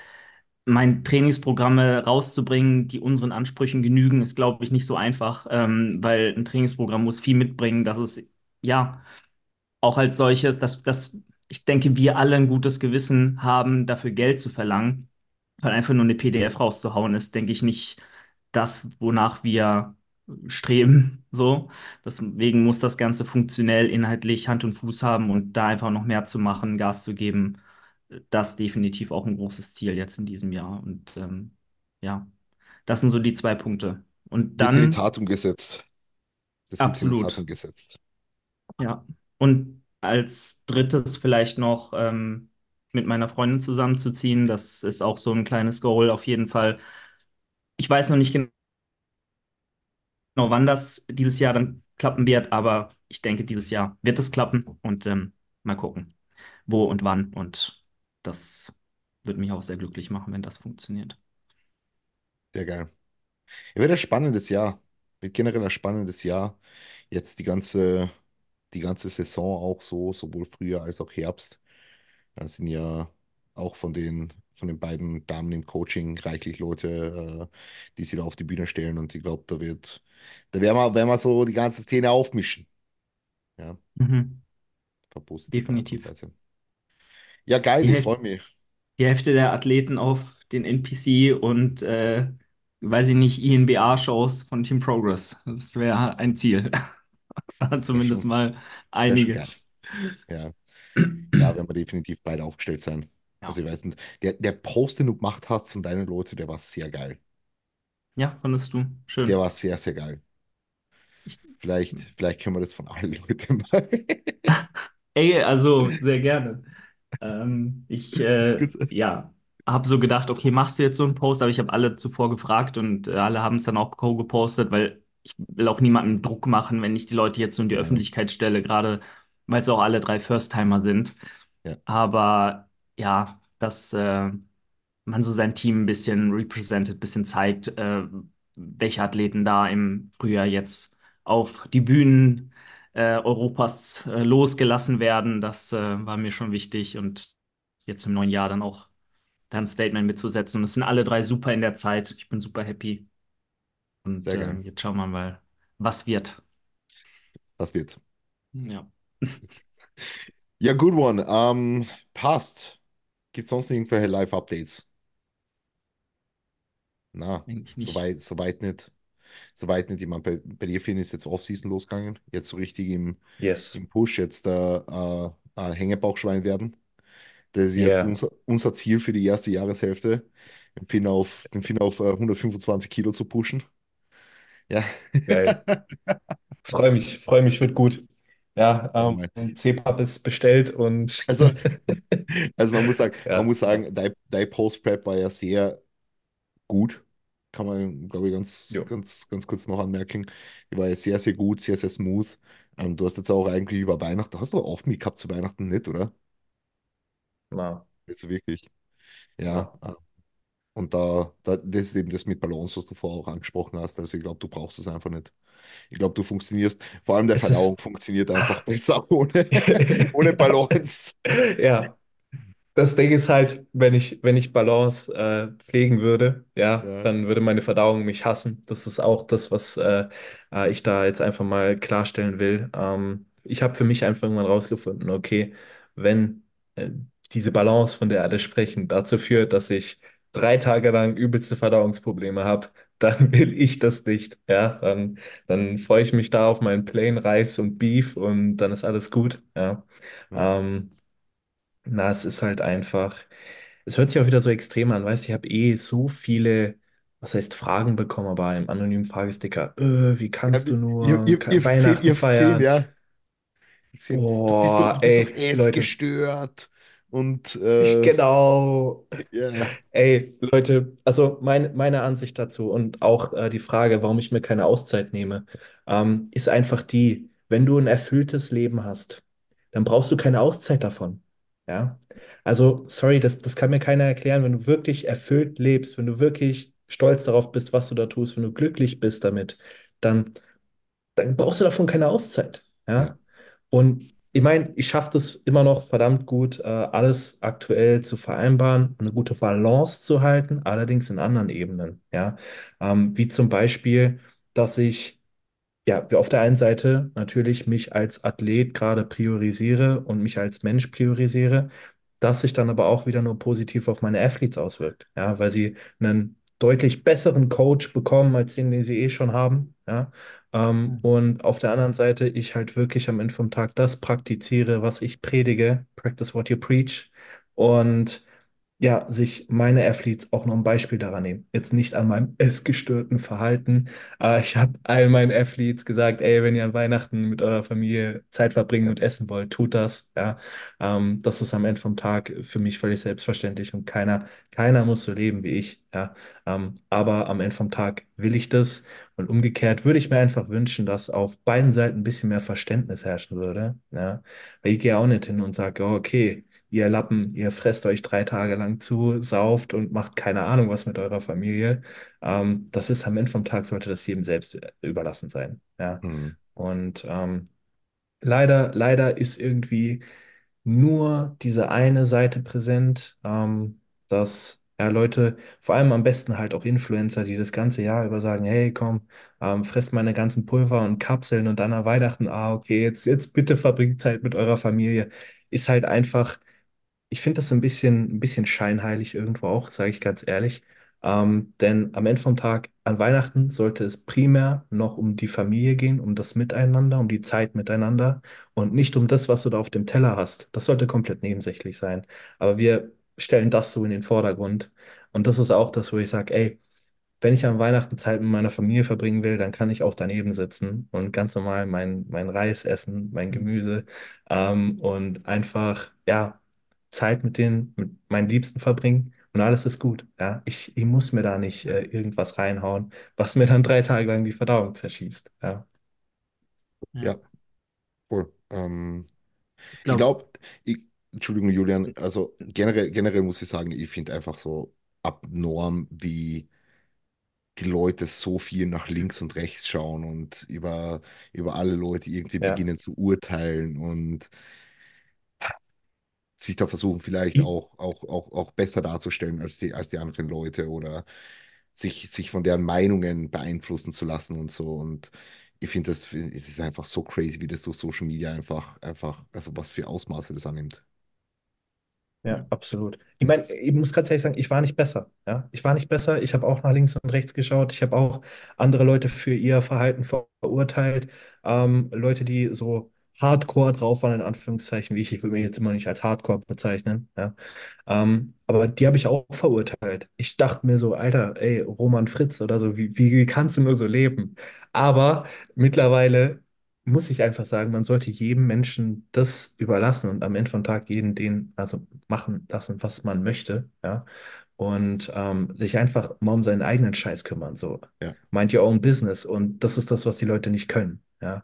mein Trainingsprogramme rauszubringen, die unseren Ansprüchen genügen, ist, glaube ich, nicht so einfach, ähm, weil ein Trainingsprogramm muss viel mitbringen, dass es ja auch als solches, dass, dass ich denke, wir alle ein gutes Gewissen haben, dafür Geld zu verlangen, weil einfach nur eine PDF rauszuhauen ist, denke ich, nicht das, wonach wir streben. So. Deswegen muss das Ganze funktionell, inhaltlich Hand und Fuß haben und da einfach noch mehr zu machen, Gas zu geben das definitiv auch ein großes Ziel jetzt in diesem Jahr. Und ähm, ja, das sind so die zwei Punkte. Und dann Tat umgesetzt. Das absolut, umgesetzt. ja. Und als drittes vielleicht noch ähm, mit meiner Freundin zusammenzuziehen. Das ist auch so ein kleines Goal auf jeden Fall. Ich weiß noch nicht genau, wann das dieses Jahr dann klappen wird, aber ich denke, dieses Jahr wird es klappen und ähm, mal gucken, wo und wann. Und das würde mich auch sehr glücklich machen, wenn das funktioniert. Sehr geil. Ja, wird ein spannendes Jahr. Wird generell ein spannendes Jahr. Jetzt die ganze, die ganze Saison auch so, sowohl Frühjahr als auch Herbst. Da sind ja auch von den, von den beiden Damen im Coaching reichlich Leute, äh, die sich da auf die Bühne stellen. Und ich glaube, da wird, da werden wir, werden wir so die ganze Szene aufmischen. Ja, Mhm. Definitiv. Weise. Ja, geil, Die ich Hälfte, freue mich. die Hälfte der Athleten auf den NPC und, äh, weiß ich nicht, INBA-Shows von Team Progress. Das wäre ein Ziel. Schon, Zumindest mal wär schon einige. geil. Ja. Ja, werden wir definitiv beide aufgestellt sein. Also Ja. ich weiß nicht, der, der Post, den du gemacht hast von deinen Leuten, der war sehr geil. Ja, fandest du. Der Schön. war sehr, sehr geil. Ich, Vielleicht, vielleicht können wir das von allen Leuten mal. ey, also sehr gerne. Ähm, ich, äh, ja, habe so gedacht, okay, machst du jetzt so einen Post, aber ich habe alle zuvor gefragt und äh, alle haben es dann auch co-gepostet, weil ich will auch niemandem Druck machen, wenn ich die Leute jetzt so in die Ja, Öffentlichkeit stelle, gerade weil es auch alle drei First-Timer sind. ja, Aber ja, dass äh, man so sein Team ein bisschen represented, ein bisschen zeigt, äh, welche Athleten da im Frühjahr jetzt auf die Bühnen Europas äh, losgelassen werden. Das äh, war mir schon wichtig und jetzt im neuen Jahr dann auch da ein Statement mitzusetzen. Und es sind alle drei super in der Zeit. Ich bin super happy. Und sehr äh, geil. jetzt schauen wir mal, was wird. Das wird. Ja. Ja, good one. Ähm, passt. Gibt es sonst irgendwelche Live-Updates? Na, soweit, soweit nicht. Soweit nicht. Ich meine, bei, bei dir, ist jetzt Off-Season losgegangen. Jetzt so richtig im, Yes. im Push. Jetzt äh, äh, äh, Hängebauchschwein werden. Das ist jetzt Yeah. unser, unser Ziel für die erste Jahreshälfte, den Finn auf, den Finn auf äh, 125 Kilo zu pushen. Ja. Geil. Freue mich, freue mich, wird gut. Ja, ähm, C-Pub ist bestellt und Also, also man muss sagen, man ja, muss sagen, dein, dein Post-Prep war ja sehr gut. Kann man, glaube ich, ganz, ganz, ganz kurz noch anmerken. Die war ja sehr, sehr gut, sehr, sehr smooth. Ähm, du hast jetzt auch eigentlich über Weihnachten, hast du oft mit gehabt zu Weihnachten nicht, oder? na, Jetzt wirklich. Ja. na. äh, Und da, da, das ist eben das mit Balance, was du vorher auch angesprochen hast. Also ich glaube, du brauchst es einfach nicht. Ich glaube, du funktionierst, vor allem der Es Verdauung funktioniert einfach besser ohne, ohne Balance. ja, Das Ding ist halt, wenn ich, wenn ich Balance äh, pflegen würde, ja, Ja, dann würde meine Verdauung mich hassen. Das ist auch das, was äh, äh, ich da jetzt einfach mal klarstellen will. Ähm, ich habe für mich einfach irgendwann rausgefunden, okay, wenn äh, diese Balance, von der alle sprechen, dazu führt, dass ich drei Tage lang übelste Verdauungsprobleme habe, dann will ich das nicht. Ja, dann, dann freue ich mich da auf meinen Plain Reis und Beef und dann ist alles gut. Ja. ja. Ähm, na, es ist halt einfach, es hört sich auch wieder so extrem an, weißt du, ich habe eh so viele, was heißt Fragen bekommen, aber im anonymen Fragesticker, äh, wie Ja, kannst du ihr, nur ihr, ihr ihr Weihnachten habt gesehen, feiern? ja. Ich du bist doch, Boah, du bist doch ey, Leute, essgestört. Und ich äh, genau. ja, Ey, Leute, also mein, meine Ansicht dazu und auch äh, die Frage, warum ich mir keine Auszeit nehme, ähm, ist einfach die, wenn du ein erfülltes Leben hast, dann brauchst du keine Auszeit davon. Ja, also sorry, das, das kann mir keiner erklären, wenn du wirklich erfüllt lebst, wenn du wirklich stolz darauf bist, was du da tust, wenn du glücklich bist damit, dann dann brauchst du davon keine Auszeit. ja, Ja? Und ich meine, ich schaffe das immer noch verdammt gut, äh, alles aktuell zu vereinbaren, eine gute Balance zu halten, allerdings in anderen Ebenen. Ja? Ähm, wie zum Beispiel, dass ich ja, auf der einen Seite natürlich mich als Athlet gerade priorisiere und mich als Mensch priorisiere, das sich dann aber auch wieder nur positiv auf meine Athletes auswirkt, ja, weil sie einen deutlich besseren Coach bekommen, als den, den sie eh schon haben, ja. Ähm, Hm. und auf der anderen Seite ich halt wirklich am Ende vom Tag das praktiziere, was ich predige, practice what you preach und ja, sich meine Athletes auch noch ein Beispiel daran nehmen. Jetzt nicht an meinem essgestörten Verhalten. Äh, ich habe all meinen Athletes gesagt, ey, wenn ihr an Weihnachten mit eurer Familie Zeit verbringen und essen wollt, tut das. Ja, ähm, das ist am Ende vom Tag für mich völlig selbstverständlich und keiner, keiner muss so leben wie ich. Ja, ähm, aber am Ende vom Tag will ich das und umgekehrt würde ich mir einfach wünschen, dass auf beiden Seiten ein bisschen mehr Verständnis herrschen würde. Ja, weil ich gehe auch nicht hin und sage, oh, okay. Ihr Lappen, ihr fresst euch drei Tage lang zu, sauft und macht keine Ahnung was mit eurer Familie. Ähm, das ist am Ende vom Tag, sollte das jedem selbst überlassen sein. Ja. Hm, Und ähm, leider, leider ist irgendwie nur diese eine Seite präsent, ähm, dass ja, Leute, vor allem am besten halt auch Influencer, die das ganze Jahr über sagen, hey, komm, ähm, fresst meine ganzen Pulver und Kapseln und dann an Weihnachten, ah, okay, jetzt, jetzt bitte verbringt Zeit mit eurer Familie, ist halt einfach ich finde das ein bisschen, ein bisschen scheinheilig irgendwo auch, sage ich ganz ehrlich. Ähm, denn am Ende vom Tag, an Weihnachten, sollte es primär noch um die Familie gehen, um das Miteinander, um die Zeit miteinander und nicht um das, was du da auf dem Teller hast. Das sollte komplett nebensächlich sein. Aber wir stellen das so in den Vordergrund. Und das ist auch das, wo ich sage, ey, wenn ich an Weihnachten Zeit mit meiner Familie verbringen will, dann kann ich auch daneben sitzen und ganz normal mein, mein Reis essen, mein Gemüse ähm, und einfach, ja, Zeit mit den, mit meinen Liebsten verbringen und alles ist gut. Ja, ich, ich muss mir da nicht äh, irgendwas reinhauen, was mir dann drei Tage lang die Verdauung zerschießt. Ja, Ja. voll. Ähm, Ich glaube, Entschuldigung, Julian, also generell, generell muss ich sagen, ich finde einfach so abnorm, wie die Leute so viel nach links und rechts schauen und über, über alle Leute irgendwie ja. beginnen zu urteilen und sich da versuchen, vielleicht auch, auch, auch, auch besser darzustellen als die, als die anderen Leute oder sich, sich von deren Meinungen beeinflussen zu lassen und so. Und ich finde das, es ist einfach so crazy, wie das durch Social Media einfach, einfach, also was für Ausmaße das annimmt. Ja, absolut. Ich meine, ich muss ganz ehrlich sagen, ich war nicht besser. Ja, ich war nicht besser. Ich habe auch nach links und rechts geschaut. Ich habe auch andere Leute für ihr Verhalten verurteilt. Ähm, Leute, die so Hardcore drauf waren, in Anführungszeichen, wie ich, ich würde mich jetzt immer nicht als Hardcore bezeichnen. Ja. Ähm, aber die habe ich auch verurteilt. Ich dachte mir so, Alter, ey, Roman Fritz oder so, wie, wie, wie kannst du nur so leben? Aber mittlerweile muss ich einfach sagen, man sollte jedem Menschen das überlassen und am Ende vom Tag jeden den, also machen lassen, was man möchte, ja. Und ähm, sich einfach mal um seinen eigenen Scheiß kümmern, so. Ja, Mind your own business. Und das ist das, was die Leute nicht können, ja.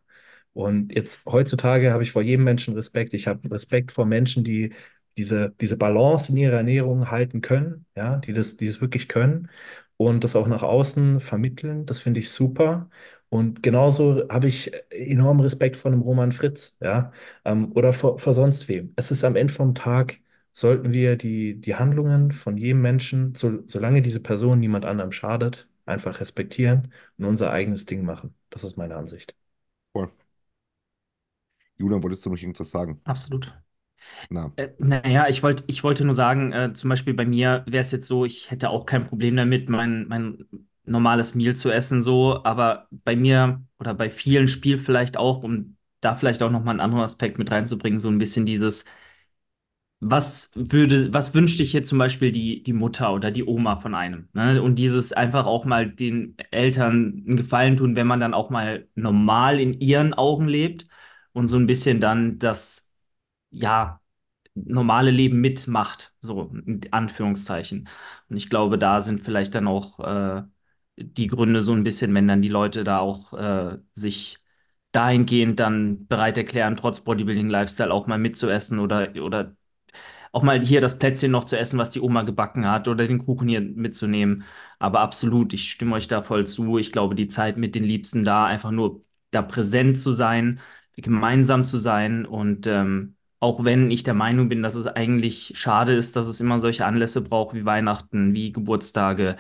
Und jetzt heutzutage habe ich vor jedem Menschen Respekt. Ich habe Respekt vor Menschen, die diese, diese Balance in ihrer Ernährung halten können, ja, die das, die das wirklich können und das auch nach außen vermitteln. Das finde ich super. Und genauso habe ich enormen Respekt vor einem Roman Fritz, ja, ähm, oder vor, vor sonst wem. Es ist am Ende vom Tag, sollten wir die, die Handlungen von jedem Menschen, so, solange diese Person niemand anderem schadet, einfach respektieren und unser eigenes Ding machen. Das ist meine Ansicht. voll. Julian, wolltest du noch irgendwas sagen? Absolut. Na, Äh, naja, ich wollte, ich wollte nur sagen, äh, zum Beispiel bei mir wäre es jetzt so, ich hätte auch kein Problem damit, mein, mein normales Meal zu essen, so, aber bei mir oder bei vielen spielt vielleicht auch, um da vielleicht auch nochmal einen anderen Aspekt mit reinzubringen, so ein bisschen dieses, was würde, was wünscht sich jetzt zum Beispiel die, die Mutter oder die Oma von einem, ne? Und dieses einfach auch mal den Eltern einen Gefallen tun, wenn man dann auch mal normal in ihren Augen lebt und so ein bisschen dann das, ja normale Leben mitmacht, so in Anführungszeichen. Und ich glaube, da sind vielleicht dann auch äh, die Gründe so ein bisschen, wenn dann die Leute da auch äh, sich dahingehend dann bereit erklären, trotz Bodybuilding-Lifestyle auch mal mitzuessen oder, oder auch mal hier das Plätzchen noch zu essen, was die Oma gebacken hat oder den Kuchen hier mitzunehmen. Aber absolut, ich stimme euch da voll zu. Ich glaube, die Zeit mit den Liebsten da einfach nur da präsent zu sein, gemeinsam zu sein und ähm, auch wenn ich der Meinung bin, dass es eigentlich schade ist, dass es immer solche Anlässe braucht wie Weihnachten, wie Geburtstage,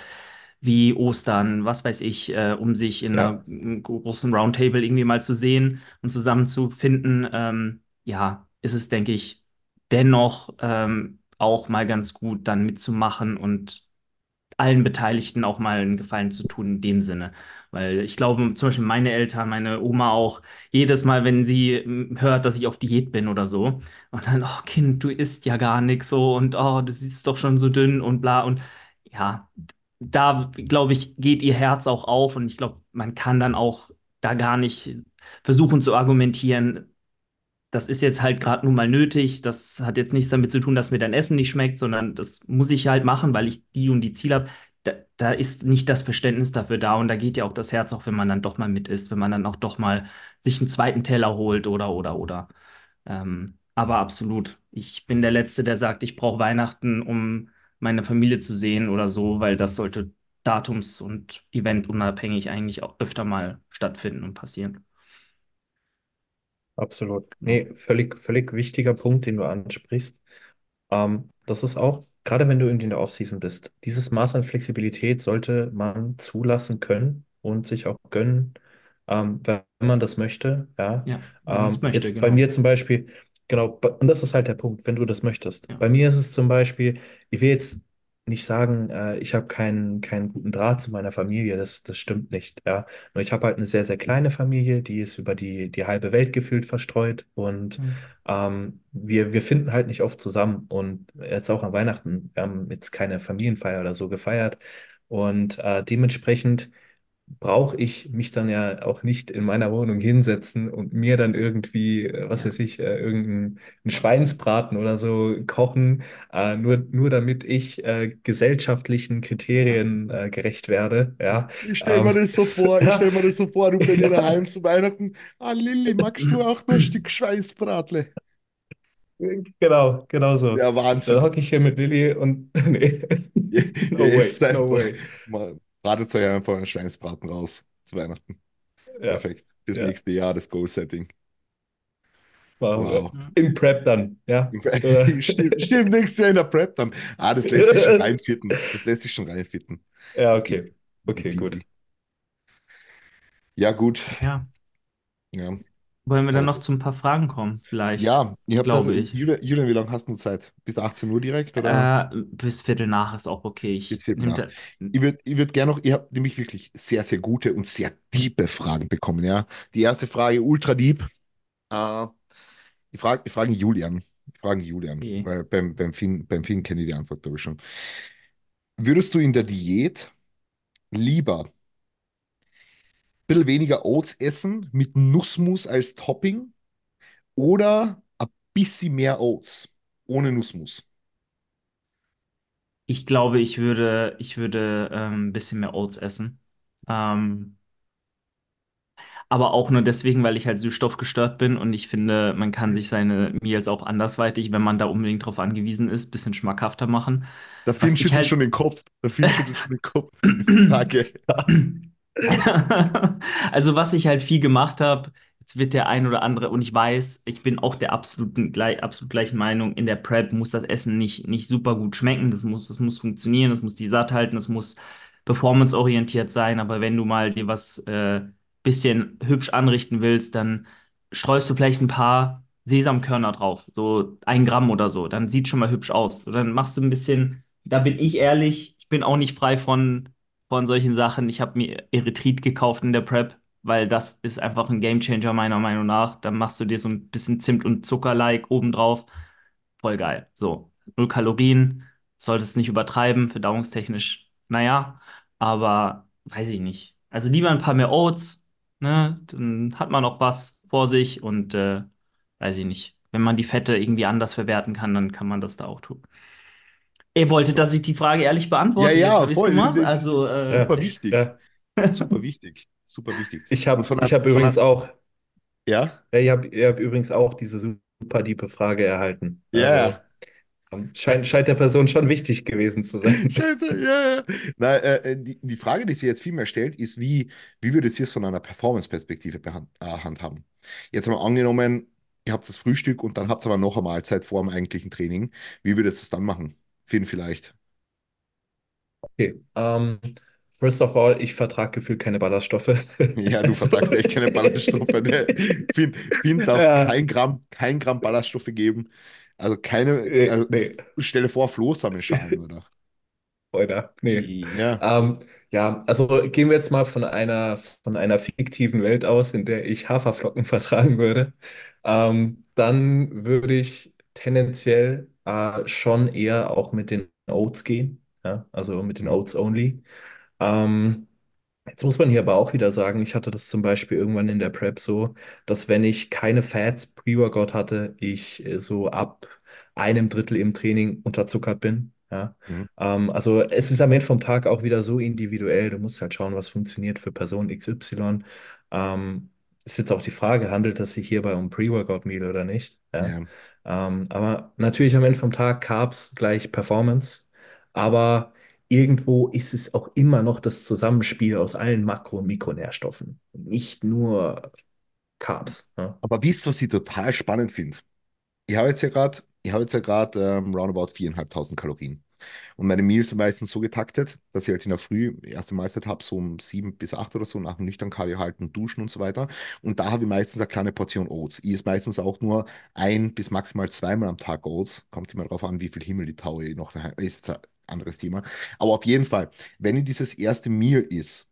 wie Ostern, was weiß ich, äh, um sich in Ja, einer m, großen Roundtable irgendwie mal zu sehen und zusammenzufinden, ähm, ja, ist es, denke ich, dennoch ähm, auch mal ganz gut, dann mitzumachen und allen Beteiligten auch mal einen Gefallen zu tun in dem Sinne. Weil ich glaube, zum Beispiel meine Eltern, meine Oma auch, jedes Mal, wenn sie ähm, hört, dass ich auf Diät bin oder so, und dann, oh Kind, du isst ja gar nichts so und oh, du siehst doch schon so dünn und bla. Und ja, da, glaube ich, geht ihr Herz auch auf und ich glaube, man kann dann auch da gar nicht versuchen zu argumentieren, das ist jetzt halt gerade nun mal nötig. Das hat jetzt nichts damit zu tun, dass mir dein Essen nicht schmeckt, sondern das muss ich halt machen, weil ich die und die Ziele habe. Da, ist nicht das Verständnis dafür da und da geht ja auch das Herz auch, wenn man dann doch mal mit isst, wenn man dann auch doch mal sich einen zweiten Teller holt oder oder oder. Ähm, aber absolut, ich bin der Letzte, der sagt, ich brauche Weihnachten, um meine Familie zu sehen oder so, weil das sollte datums- und eventunabhängig eigentlich auch öfter mal stattfinden und passieren. absolut. Nee, völlig, völlig wichtiger Punkt, den du ansprichst. Ähm, das ist auch, gerade wenn du irgendwie in der Offseason bist, dieses Maß an Flexibilität sollte man zulassen können und sich auch gönnen, ähm, wenn man das möchte. Ja. Ja, Ähm, möchte, jetzt bei genau. mir zum Beispiel, genau, und das ist halt der Punkt, wenn du das möchtest. Ja. Bei mir ist es zum Beispiel, ich will jetzt nicht sagen, äh, ich habe keinen, keinen guten Draht zu meiner Familie, das, das stimmt nicht. Ja. Nur ich habe halt eine sehr, sehr kleine Familie, die ist über die, die halbe Welt gefühlt verstreut und Hm. ähm, wir, wir finden halt nicht oft zusammen und jetzt auch an Weihnachten, wir haben jetzt keine Familienfeier oder so gefeiert und äh, dementsprechend brauche ich mich dann ja auch nicht in meiner Wohnung hinsetzen und mir dann irgendwie, äh, was Ja. weiß ich, äh, irgendeinen einen Schweinsbraten oder so kochen, äh, nur, nur damit ich äh, gesellschaftlichen. Kriterien äh, gerecht werde, ja. Ich stell mir Ähm, das so vor, ich mir das so vor, du dir ja. daheim zu Weihnachten. Ah, Lilli, magst du auch noch ein Stück Schweißbratle? Genau, genau so. Ja, Dann Wahnsinn. hocke ich hier mit Lilly und nee, no way, no way. Mal, bratet euch einfach einen Schweinsbraten raus zu Weihnachten. Ja, Perfekt. Fürs ja, nächste Jahr das Goal-Setting. Wow. Ja. In Prep dann, ja. Stimmt, stimmt, nächstes Jahr in der Prep dann. Ah, das lässt sich schon reinfitten. Das lässt sich schon reinfitten. Ja, okay. Okay, gut. Ja, gut. Ja. Ja, Wollen wir dann noch es, zu ein paar Fragen kommen? Vielleicht, ja, ich das, glaube ich. Julian, Julian, wie lange hast du Zeit? Bis 18 Uhr direkt oder Äh, bis Viertel nach ist auch okay. bis Ich Viertel nach? Ich würde ich würd gerne noch, ihr habt nämlich wirklich sehr, sehr gute und sehr tiefe Fragen bekommen, ja. Die erste Frage, ultra deep. Äh, ich frage ich frage Julian. Ich frage Julian, Okay. weil beim, beim Finn, beim Finn kenne ich die Antwort, glaube ich schon. Würdest du in der Diät lieber bisschen weniger Oats essen mit Nussmus als Topping oder ein bisschen mehr Oats ohne Nussmus? Ich glaube, ich würde, ich würde ähm, ein bisschen mehr Oats essen. Ähm, aber auch nur deswegen, weil ich halt süßstoffgestört bin und ich finde, man kann sich seine Meals auch andersweitig, wenn man da unbedingt drauf angewiesen ist, ein bisschen schmackhafter machen. Was Finn schüttelt halt. schon den Kopf. Finn schüttelt schon den Kopf Frage. Also, was ich halt viel gemacht habe, jetzt wird der ein oder andere, und ich weiß, ich bin auch der absoluten, gleich, absolut gleichen Meinung, in der Prep muss das Essen nicht, nicht super gut schmecken, das muss, das muss funktionieren, das muss die satt halten, das muss performanceorientiert sein, aber wenn du mal dir was äh, bisschen hübsch anrichten willst, dann streust du vielleicht ein paar Sesamkörner drauf, so ein Gramm oder so, dann sieht schon mal hübsch aus. Und dann machst du ein bisschen, da bin ich ehrlich, ich bin auch nicht frei von von solchen Sachen. Ich habe mir Erythrit gekauft in der Prep, weil das ist einfach ein Gamechanger meiner Meinung nach. Dann machst du dir so ein bisschen Zimt und Zucker-like obendrauf. Voll geil. So, null Kalorien, solltest nicht übertreiben, verdauungstechnisch, naja, aber weiß ich nicht. Also lieber ein paar mehr Oats, ne? Dann hat man auch was vor sich und äh, weiß ich nicht. Wenn man die Fette irgendwie anders verwerten kann, dann kann man das da auch tun. Ihr wolltet, dass ich die Frage ehrlich Ja, beantworte, ja, es voll. gemacht. Also, äh, super Ja, wichtig. ja. Super wichtig. Super wichtig. Ich habe hab übrigens auch, ja, ja, ich habe hab übrigens auch diese super diepe Frage erhalten. ja, Also ja. ähm, scheint, scheint der Person schon wichtig gewesen zu sein. Scheiße, ja, ja. Nein, äh, äh, die, die Frage, die sie jetzt viel mehr stellt, ist, wie, wie würdet ihr es von einer Performance-Perspektive äh, handhaben? Jetzt mal angenommen, ihr habt das Frühstück und dann habt ihr aber noch eine Mahlzeit vor dem eigentlichen Training. Wie würdet ihr es dann machen? Finn vielleicht. Okay. Ähm, first of all, ich vertrage gefühlt keine Ballaststoffe. Ja, du Also, vertragst echt keine Ballaststoffe. Ne? Finn, Finn darfst ja, kein Gramm, kein Gramm Ballaststoffe geben. Also keine, nee, also nee. stell dir vor, Flohsamenschalen, oder? Oder? Nee. Ja, Ähm, ja, also gehen wir jetzt mal von einer, von einer fiktiven Welt aus, in der ich Haferflocken vertragen würde. Ähm, dann würde ich tendenziell äh, schon eher auch mit den Oats gehen. Ja, also mit den. Oats only. Ähm, Jetzt muss man hier aber auch wieder sagen, ich hatte das zum Beispiel irgendwann in der Prep so, dass wenn ich keine Fats pre-Workout hatte, ich äh, so ab einem Drittel im Training unterzuckert bin. Ja. Mhm. Ähm, also es ist am Ende vom Tag auch wieder so individuell. Du musst halt schauen, was funktioniert für Person XY. Ähm, ist jetzt auch die Frage, handelt es sich hierbei um Pre-Workout-Meal oder nicht? Ja. Ja. Ähm, aber natürlich am Ende vom Tag Carbs gleich Performance. Aber irgendwo ist es auch immer noch das Zusammenspiel aus allen Makro- und Mikronährstoffen. Nicht nur Carbs. Ja. Aber wisst ihr, was ich total spannend finde? Ich habe jetzt ja gerade, ich habe jetzt ja gerade ähm, roundabout 4.500 Kalorien. Und meine Meals sind meistens so getaktet, dass ich halt in der Früh erste Mahlzeit habe, so um sieben bis acht oder so, nach dem nüchtern Cardio halten, duschen und so weiter. Und da habe ich meistens eine kleine Portion Oats. Ich esse meistens auch nur ein bis maximal zweimal am Tag Oats. Kommt immer darauf an, wie viel Himmel die Taue noch daheim. Ist jetzt ein anderes Thema. Aber auf jeden Fall, wenn ich dieses erste Meal is,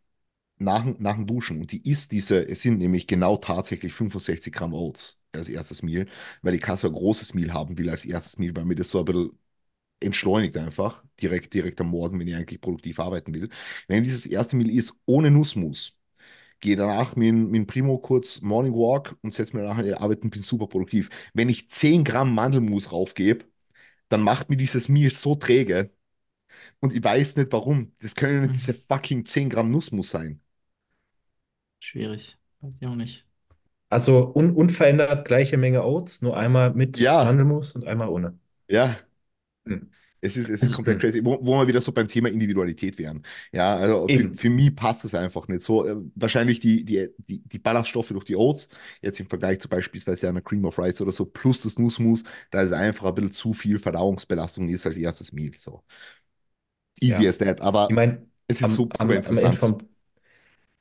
nach, nach dem Duschen, und die isst diese, es sind nämlich genau tatsächlich 65 Gramm Oats als erstes Meal, weil ich kann so ein großes Meal haben will als erstes Meal, weil mir das so ein bisschen entschleunigt einfach, direkt, direkt am Morgen, wenn ich eigentlich produktiv arbeiten will. Wenn dieses erste Meal ist ohne Nussmus, gehe danach mit, mit dem Primo kurz Morning Walk und setze mir nachher in die Arbeit und bin super produktiv. Wenn ich 10 Gramm Mandelmus raufgebe, dann macht mir dieses Meal so träge und ich weiß nicht warum. Das können nicht diese Mhm. fucking 10 Gramm Nussmus sein. Schwierig. Weiß ich auch nicht. Also un unverändert gleiche Menge Oats, nur einmal mit Ja, Mandelmus und einmal ohne. ja. Hm. Es ist, es ist komplett Hm. crazy, wo, wo wir wieder so beim Thema Individualität wären. Ja, also für, für mich passt es einfach nicht so. Äh, wahrscheinlich die, die, die, die Ballaststoffe durch die Oats, jetzt im Vergleich zu beispielsweise einer Cream of Rice oder so, plus das Nussmus, da ist einfach ein bisschen zu viel Verdauungsbelastung ist als erstes Meal. So easy Ja. as that. Ich Aber meine, es ist am, super am, am Ende interessant. vom,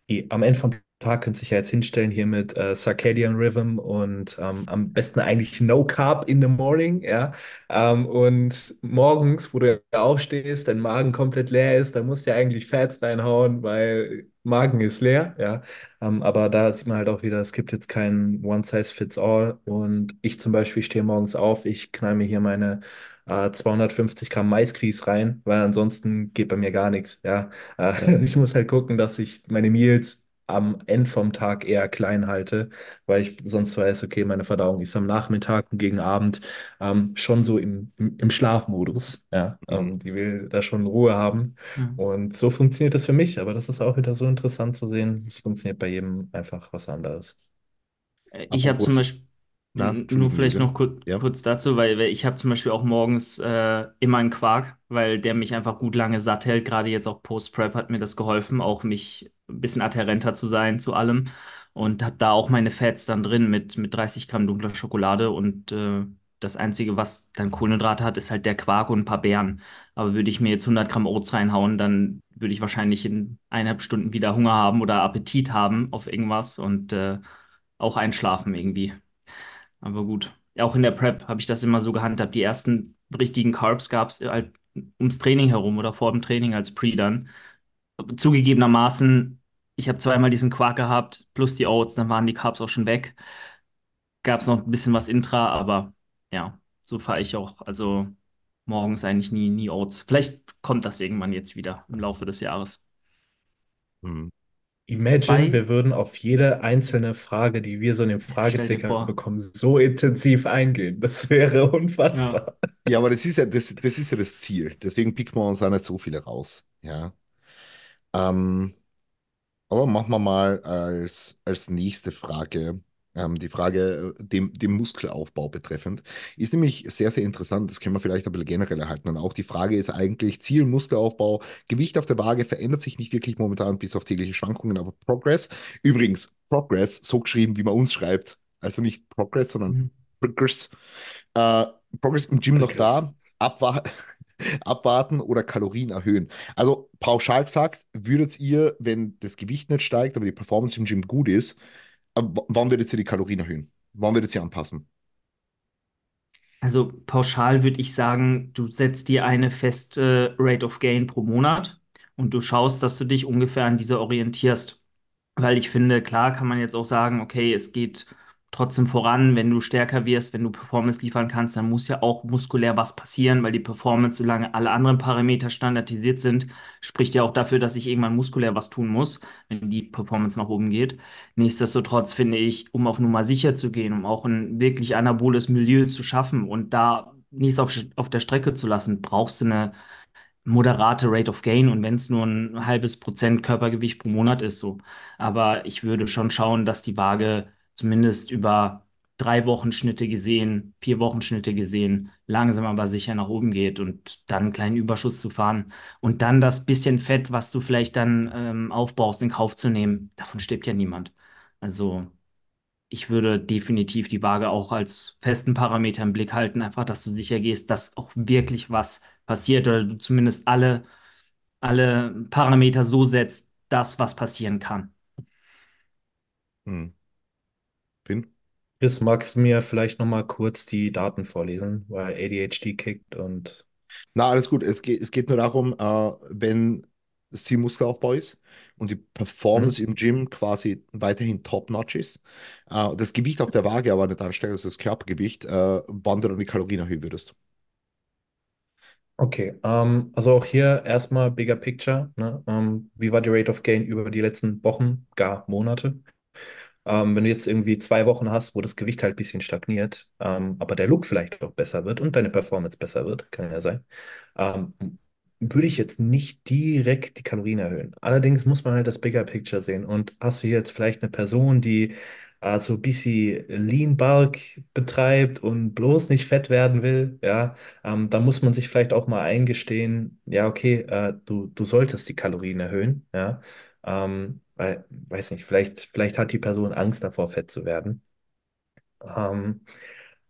eh, am Ende vom Tag könnt sich ja jetzt hinstellen hier mit äh, Circadian Rhythm und ähm, am besten eigentlich No Carb in the morning, ja. Ähm, und morgens, wo du aufstehst, dein Magen komplett leer ist, da musst du ja eigentlich Fats reinhauen, weil Magen ist leer, ja. Ähm, aber da sieht man halt auch wieder, es gibt jetzt kein One Size Fits All. Und ich zum Beispiel stehe morgens auf, ich knall mir hier meine äh, 250 Gramm Maisgrieß rein, weil ansonsten geht bei mir gar nichts. Ja. Äh, ich muss halt gucken, dass ich meine Meals am Ende vom Tag eher klein halte, weil ich sonst weiß, okay, meine Verdauung ist am Nachmittag und gegen Abend ähm, schon so im, im, im Schlafmodus. Ja, Mhm. ähm, die will da schon Ruhe haben. Hm. Und so funktioniert das für mich, aber das ist auch wieder so interessant zu sehen. Es funktioniert bei jedem einfach was anderes. Ich habe zum Beispiel, na, nur vielleicht noch kurz, Ja. kurz dazu, weil, weil ich habe zum Beispiel auch morgens äh, immer einen Quark, weil der mich einfach gut lange satt hält. Gerade jetzt auch Post-Prep hat mir das geholfen, auch mich ein bisschen adherenter zu sein zu allem. Und habe da auch meine Fats dann drin mit, mit 30 Gramm dunkler Schokolade. Und äh, das Einzige, was dann Kohlenhydrate hat, ist halt der Quark und ein paar Beeren. Aber würde ich mir jetzt 100 Gramm Oats reinhauen, dann würde ich wahrscheinlich in eineinhalb Stunden wieder Hunger haben oder Appetit haben auf irgendwas. Und äh, auch einschlafen irgendwie. Aber gut. Auch in der Prep habe ich das immer so gehandhabt. Die ersten richtigen Carbs gab es halt ums Training herum oder vor dem Training als Pre dann. Zugegebenermaßen, ich habe zweimal diesen Quark gehabt, plus die Oats, dann waren die Carbs auch schon weg. Gab es noch ein bisschen was intra, aber ja, so fahre ich auch. Also morgens eigentlich nie, nie Oats. Vielleicht kommt das irgendwann jetzt wieder im Laufe des Jahres. Mhm. Imagine, Bei, wir würden auf jede einzelne Frage, die wir so in dem Fragesticker bekommen, so intensiv eingehen. Das wäre ja. unfassbar. Ja, aber das ist ja das, das ist ja das Ziel. Deswegen picken wir uns da nicht so viele raus. Ja. Ähm, Aber machen wir mal als, als nächste Frage, ähm, die Frage äh, dem, dem Muskelaufbau betreffend. Ist nämlich sehr, sehr interessant. Das können wir vielleicht ein bisschen generell erhalten. Und auch die Frage ist eigentlich Ziel, Muskelaufbau, Gewicht auf der Waage verändert sich nicht wirklich momentan bis auf tägliche Schwankungen, aber Progress. Übrigens, Progress, so geschrieben, wie man uns schreibt. Also nicht Progress, sondern Mhm. Progress. Äh, Progress im Gym noch da. Abwa abwarten oder Kalorien erhöhen. Also pauschal gesagt, würdet ihr, wenn das Gewicht nicht steigt, aber die Performance im Gym gut ist, wann würdet ihr die Kalorien erhöhen? Wann würdet ihr anpassen? Also pauschal würde ich sagen, du setzt dir eine feste Rate of Gain pro Monat und du schaust, dass du dich ungefähr an dieser orientierst. Weil ich finde, klar kann man jetzt auch sagen, okay, es geht trotzdem voran, wenn du stärker wirst, wenn du Performance liefern kannst, dann muss ja auch muskulär was passieren, weil die Performance, solange alle anderen Parameter standardisiert sind, spricht ja auch dafür, dass ich irgendwann muskulär was tun muss, wenn die Performance nach oben geht. Nichtsdestotrotz finde ich, um auf Nummer sicher zu gehen, um auch ein wirklich anaboles Milieu zu schaffen und da nichts auf, auf der Strecke zu lassen, brauchst du eine moderate Rate of Gain und wenn es nur ein halbes Prozent Körpergewicht pro Monat ist, so. Aber ich würde schon schauen, dass die Waage zumindest über drei Wochenschnitte gesehen, vier Wochenschnitte gesehen, langsam aber sicher nach oben geht und dann einen kleinen Überschuss zu fahren und dann das bisschen Fett, was du vielleicht dann ähm, aufbaust, in Kauf zu nehmen. Davon stirbt ja niemand. Also ich würde definitiv die Waage auch als festen Parameter im Blick halten, einfach, dass du sicher gehst, dass auch wirklich was passiert oder du zumindest alle, alle Parameter so setzt, dass was passieren kann. Hm. Chris, magst du mir vielleicht nochmal kurz die Daten vorlesen, weil ADHD kickt und Na, alles gut. Es geht, es geht nur darum, äh, wenn das Ziel Muskelaufbau ist und die Mhm. Performance im Gym quasi weiterhin top-notch ist, äh, das Gewicht auf der Waage aber nicht ansteigt, also das Körpergewicht, äh, wann du dann die Kalorien erhöhen würdest. Okay, ähm, also auch hier erstmal bigger picture, ne? Ähm, wie war die Rate of Gain über die letzten Wochen, gar Monate? Ähm, wenn du jetzt irgendwie zwei Wochen hast, wo das Gewicht halt ein bisschen stagniert, ähm, aber der Look vielleicht auch besser wird und deine Performance besser wird, kann ja sein, ähm, würde ich jetzt nicht direkt die Kalorien erhöhen. Allerdings muss man halt das Bigger Picture sehen. Und hast du jetzt vielleicht eine Person, die äh, so ein bisschen Lean Bulk betreibt und bloß nicht fett werden will, ja, ähm, da muss man sich vielleicht auch mal eingestehen, ja, okay, äh, du, du solltest die Kalorien erhöhen, ja. Ähm, weil, weiß nicht, vielleicht, vielleicht hat die Person Angst davor, fett zu werden. Ähm,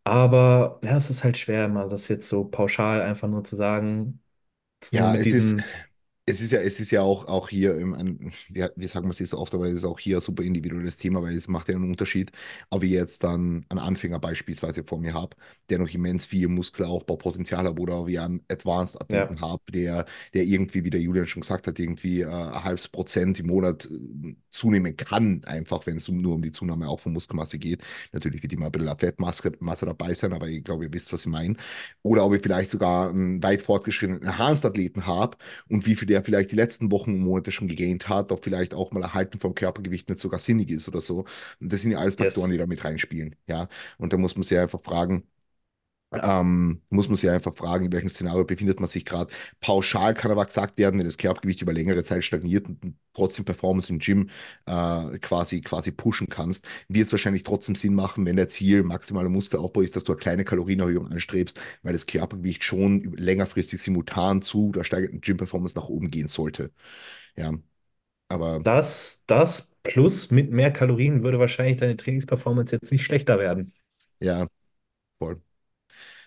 aber ja, es ist halt schwer, mal das jetzt so pauschal einfach nur zu sagen, Ja, mit es ist. Es ist ja, es ist ja auch, auch hier, im, ein, wir, wir sagen es so oft, aber es ist auch hier ein super individuelles Thema, weil es macht ja einen Unterschied. Aber ich jetzt dann einen Anfänger beispielsweise vor mir habe, der noch immens viel Muskelaufbaupotenzial hat oder wie einen Ja, Advanced-Athleten habe, der, der irgendwie, wie der Julian schon gesagt hat, irgendwie äh, ein halbes Prozent im Monat äh, zunehmen kann, einfach wenn es nur um die Zunahme auch von Muskelmasse geht. Natürlich wird immer ein bisschen Fettmasse Masse dabei sein, aber ich glaube, ihr wisst, was ich meine. Oder ob ich vielleicht sogar einen weit fortgeschrittenen Enhanced-Athleten habe und wie viel der vielleicht die letzten Wochen und Monate schon gegaint hat, ob vielleicht auch mal Erhalten vom Körpergewicht nicht sogar sinnig ist oder so. Und das sind ja alles Faktoren, yes. die da mit reinspielen. Ja, und da muss man sich einfach fragen, ähm, muss man sich einfach fragen, in welchem Szenario befindet man sich gerade. Pauschal kann aber gesagt werden, wenn das Körpergewicht über längere Zeit stagniert und trotzdem Performance im Gym äh, quasi, quasi pushen kannst, wird es wahrscheinlich trotzdem Sinn machen, wenn der Ziel maximaler Muskelaufbau ist, dass du eine kleine Kalorienerhöhung anstrebst, weil das Körpergewicht schon längerfristig simultan zu der steigenden Gym-Performance nach oben gehen sollte. Ja, aber Das, das plus mit mehr Kalorien würde wahrscheinlich deine Trainingsperformance jetzt nicht schlechter werden. ja, voll.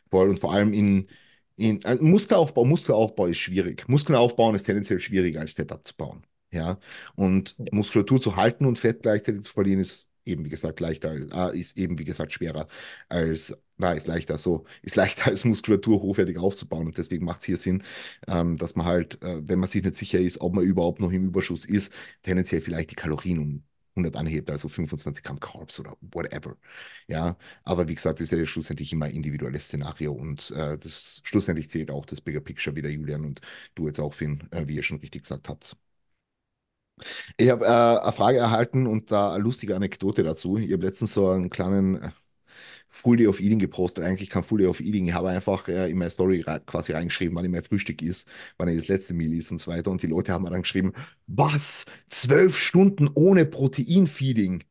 Voll und vor allem in, in äh, Muskelaufbau, Muskelaufbau ist schwierig. Muskeln aufbauen ist tendenziell schwieriger als Fett abzubauen. Ja. Und Ja. Muskulatur zu halten und Fett gleichzeitig zu verlieren ist eben, wie gesagt, leichter, äh, ist eben, wie gesagt, schwerer als, na, ist leichter so, ist leichter als Muskulatur hochwertig aufzubauen. Und deswegen macht es hier Sinn, ähm, dass man halt, äh, wenn man sich nicht sicher ist, ob man überhaupt noch im Überschuss ist, tendenziell vielleicht die Kalorien um 100 anhebt, also 25 Gramm Carbs oder whatever. Ja, aber wie gesagt, das ist ja schlussendlich immer ein individuelles Szenario und äh, das schlussendlich zählt auch das Bigger Picture, wie der Julian und du jetzt auch, Finn, äh, wie ihr schon richtig gesagt habt. Ich habe äh, eine Frage erhalten und da eine lustige Anekdote dazu. Ich habe letztens so einen kleinen äh, Full Day of Eating gepostet, eigentlich kein Full Day of Eating. Ich habe einfach äh, in meine Story quasi reingeschrieben, wann ich mein Frühstück ist, wann ich das letzte Meal ist und so weiter. Und die Leute haben mir dann geschrieben, was? Zwölf Stunden ohne Proteinfeeding?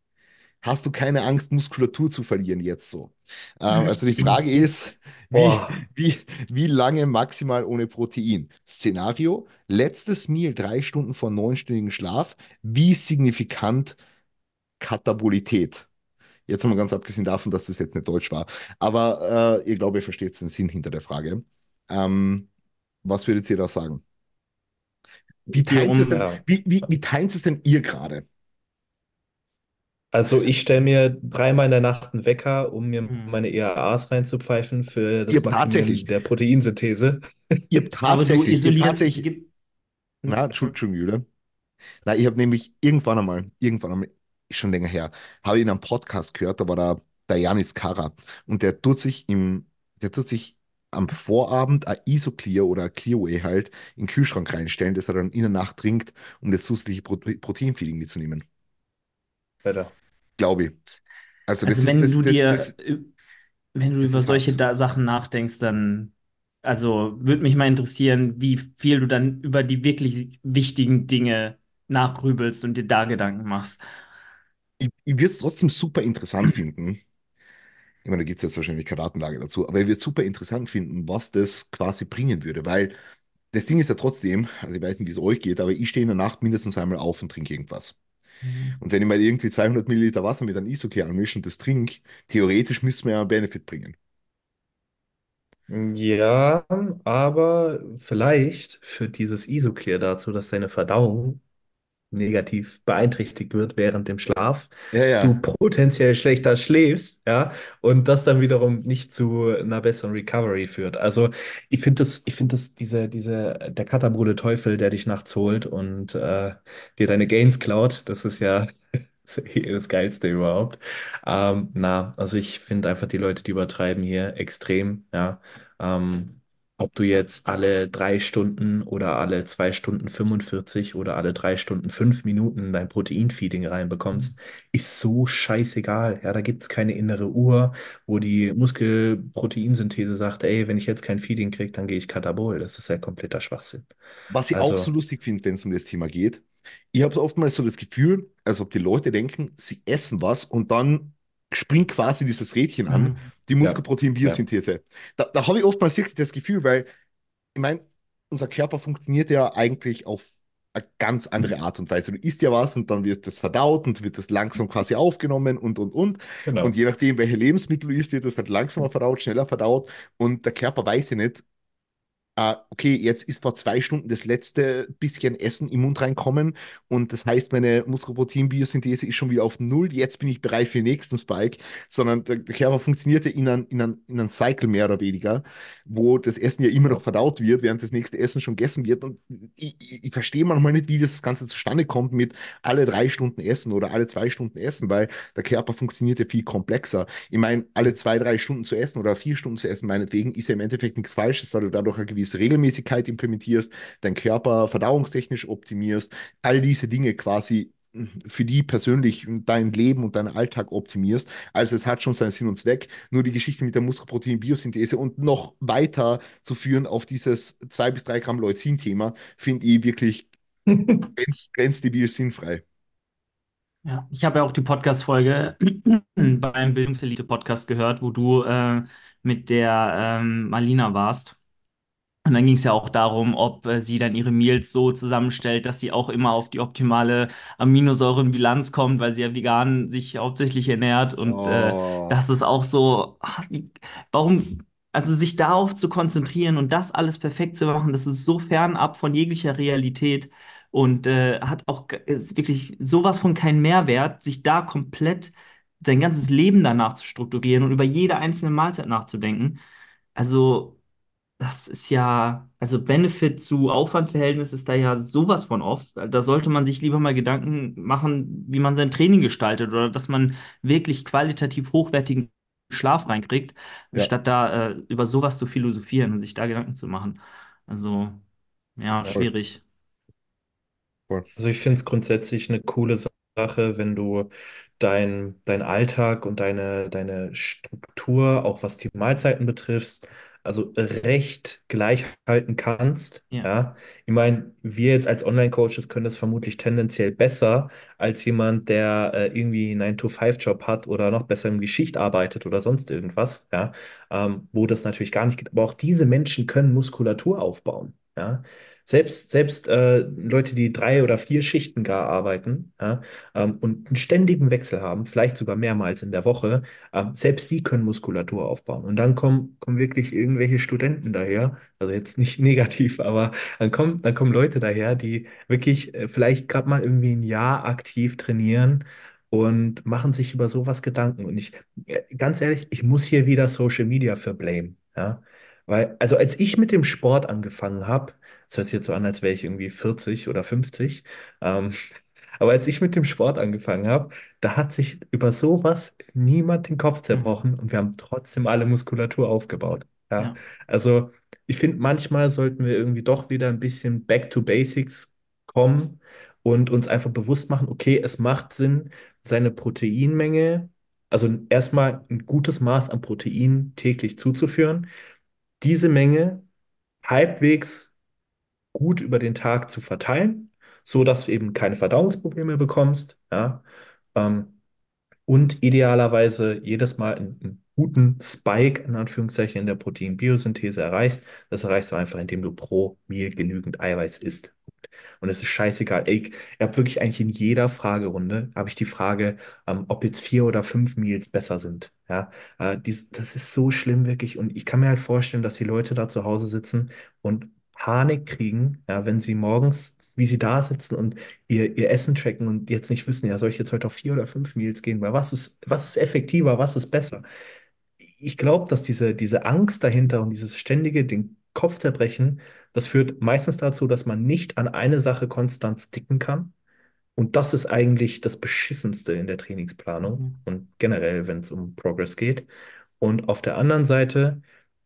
Hast du keine Angst, Muskulatur zu verlieren jetzt so? Ähm, also die Frage ist, wie, wie, wie lange maximal ohne Protein? Szenario, letztes Meal drei Stunden vor neunstündigen Schlaf. Wie signifikant Katabolität? Jetzt mal ganz abgesehen davon, dass das jetzt nicht Deutsch war. Aber äh, ich glaube, ihr versteht den Sinn hinter der Frage. Ähm, was würdet ihr da sagen? Wie teilt es denn, wie, wie, wie teilt es denn ihr gerade? Also ich stelle mir dreimal in der Nacht einen Wecker, um mir hm. meine EAAs reinzupfeifen für Ihr das Maximieren der Proteinsynthese. ihr habt tatsächlich, ihr habt tatsächlich, na. Entschuldigung, Julian. Na, ich habe nämlich irgendwann einmal, irgendwann einmal, ist schon länger her, habe ich in einem Podcast gehört, da war da der Janis Kara und der tut sich im, der tut sich am Vorabend ein Isoclear oder ein Clearway halt in den Kühlschrank reinstellen, das er dann in der Nacht trinkt, um das zusätzliche Pro Proteinfeeding mitzunehmen. Alter. Glaube ich. Also das Also ist wenn das, du dir, das, wenn du das über ist solche da Sachen nachdenkst, dann, also würde mich mal interessieren, wie viel du dann über die wirklich wichtigen Dinge nachgrübelst und dir da Gedanken machst. Ich, ich würde es trotzdem super interessant finden. Ich meine, da gibt es jetzt wahrscheinlich keine Datenlage dazu, aber ich würde es super interessant finden, was das quasi bringen würde, weil das Ding ist ja trotzdem, also ich weiß nicht, wie es euch geht, aber ich stehe in der Nacht mindestens einmal auf und trinke irgendwas. Mhm. Und wenn ich mal irgendwie 200 Milliliter Wasser mit einem Isoclear anmische und das trinke, theoretisch müsste mir ja einen Benefit bringen. Ja, aber vielleicht führt dieses Isoclear dazu, dass deine Verdauung negativ beeinträchtigt wird während dem Schlaf, Ja, du ja. potenziell schlechter schläfst, ja, und das dann wiederum nicht zu einer besseren Recovery führt. Also ich finde das, ich finde das, diese, diese, der katabole Teufel, der dich nachts holt und äh, dir deine Gains klaut, das ist ja das Geilste überhaupt. Ähm, na, also ich finde einfach die Leute, die übertreiben hier extrem, ja. Ähm, ob du jetzt alle drei Stunden oder alle zwei Stunden 45 oder alle drei Stunden fünf Minuten dein Proteinfeeding reinbekommst, ist so scheißegal. Ja, da gibt es keine innere Uhr, wo die Muskelproteinsynthese sagt, ey, wenn ich jetzt kein Feeding kriege, dann gehe ich katabol. Das ist ja kompletter Schwachsinn. Was ich auch so Also, lustig finde, wenn es um das Thema geht, ich habe oftmals so das Gefühl, als ob die Leute denken, sie essen was und dann springt quasi dieses Rädchen an, Mhm. Die ja, ja, Muskelprotein-Biosynthese. Da, da habe ich oftmals wirklich das Gefühl, weil ich meine, unser Körper funktioniert ja eigentlich auf eine ganz andere Art und Weise. Du isst ja was und dann wird das verdaut und wird das langsam quasi aufgenommen und, und, und. Und genau. je nachdem, welche Lebensmittel du isst, wird das halt langsamer verdaut, schneller verdaut. Und der Körper weiß ja nicht, äh, okay, jetzt ist vor zwei Stunden das letzte bisschen Essen im Mund reinkommen. Und das heißt, meine Muskelprotein-Biosynthese ist schon wieder auf Null, jetzt bin ich bereit für den nächsten Spike, sondern der, der Körper funktionierte in einem in ein, in ein Cycle mehr oder weniger, wo das Essen ja immer noch verdaut wird, während das nächste Essen schon gegessen wird. Und ich, ich, ich verstehe manchmal nicht, wie das Ganze zustande kommt mit alle drei Stunden Essen oder alle zwei Stunden Essen, weil der Körper funktioniert ja viel komplexer. Ich meine, alle zwei, drei Stunden zu essen oder vier Stunden zu essen, meinetwegen, ist ja im Endeffekt nichts Falsches, da du dadurch eine gewisse Regelmäßigkeit implementierst, deinen Körper verdauungstechnisch optimierst, all diese Dinge quasi hm, für die persönlich dein Leben und deinen Alltag optimierst. Also es hat schon seinen Sinn und Zweck. Nur die Geschichte mit der Muskelprotein-Biosynthese und noch weiter zu führen auf dieses 2 bis 3 Gramm Leucin-Thema, finde ich wirklich grenz, grenzdebil sinnfrei. Ja, ich habe ja auch die Podcast-Folge beim Bildungselite-Podcast gehört, wo du äh, mit der ähm, Marlina warst. Und dann ging es ja auch darum, ob äh, sie dann ihre Meals so zusammenstellt, dass sie auch immer auf die optimale Aminosäurenbilanz kommt, weil sie ja vegan sich hauptsächlich ernährt. Und äh, Oh, das ist auch so, ach, wie, warum, also sich darauf zu konzentrieren und das alles perfekt zu machen, das ist so fernab von jeglicher Realität und äh, hat auch wirklich sowas von keinen Mehrwert, sich da komplett sein ganzes Leben danach zu strukturieren und über jede einzelne Mahlzeit nachzudenken. Also. Das ist ja, also Benefit zu Aufwandverhältnis ist da ja sowas von off. Da sollte man sich lieber mal Gedanken machen, wie man sein Training gestaltet oder dass man wirklich qualitativ hochwertigen Schlaf reinkriegt, ja, statt da äh, über sowas zu philosophieren und sich da Gedanken zu machen. Also, ja, Ja. voll, schwierig. voll. Also ich finde es grundsätzlich eine coole Sache, wenn du dein, dein Alltag und deine, deine Struktur, auch was die Mahlzeiten betrifft, also recht gleich halten kannst. Ja, Ja, ich meine, wir jetzt als Online-Coaches können das vermutlich tendenziell besser als jemand, der äh, irgendwie einen 9-to-5-Job hat oder noch besser im Schicht arbeitet oder sonst irgendwas, ja, ähm, wo das natürlich gar nicht geht. Aber auch diese Menschen können Muskulatur aufbauen. Ja, selbst, selbst äh, Leute, die drei oder vier Schichten gar arbeiten, ja, ähm, und einen ständigen Wechsel haben, vielleicht sogar mehrmals in der Woche, ähm, selbst die können Muskulatur aufbauen. Und dann kommen, kommen wirklich irgendwelche Studenten daher, also jetzt nicht negativ, aber dann kommen, dann kommen Leute daher, die wirklich äh, vielleicht gerade mal irgendwie ein Jahr aktiv trainieren. Und machen sich über sowas Gedanken. Und ich, äh, ganz ehrlich, ich muss hier wieder Social Media für blame. Ja? Weil, also als ich mit dem Sport angefangen habe, das hört sich jetzt so an, als wäre ich irgendwie 40 oder 50. Ähm, aber als ich mit dem Sport angefangen habe, da hat sich über sowas niemand den Kopf hm, zerbrochen und wir haben trotzdem alle Muskulatur aufgebaut. Ja, ja, also ich finde, manchmal sollten wir irgendwie doch wieder ein bisschen back to basics kommen und uns einfach bewusst machen, okay, es macht Sinn, seine Proteinmenge, also erstmal ein gutes Maß an Protein täglich zuzuführen, diese Menge halbwegs gut über den Tag zu verteilen, so dass du eben keine Verdauungsprobleme bekommst, ja, ähm, und idealerweise jedes Mal einen, guten Spike in Anführungszeichen in der Proteinbiosynthese erreichst. Das erreichst du einfach, indem du pro Meal genügend Eiweiß isst. Und es ist scheißegal. Ey, ihr habt wirklich eigentlich in jeder Fragerunde habe ich die Frage, ähm, ob jetzt vier oder fünf Meals besser sind. Ja, äh, dies, das ist so schlimm wirklich. Und ich kann mir halt vorstellen, dass die Leute da zu Hause sitzen und Panik kriegen, ja, wenn sie morgens, wie sie da sitzen und ihr, ihr Essen tracken und jetzt nicht wissen, ja, soll ich jetzt heute auf vier oder fünf Meals gehen? Weil was ist, was ist effektiver, was ist besser? ich glaube, dass diese, diese Angst dahinter und dieses ständige den Kopf zerbrechen, das führt meistens dazu, dass man nicht an eine Sache konstant sticken kann. Und das ist eigentlich das Beschissenste in der Trainingsplanung mhm, und generell, wenn es um Progress geht. Und auf der anderen Seite,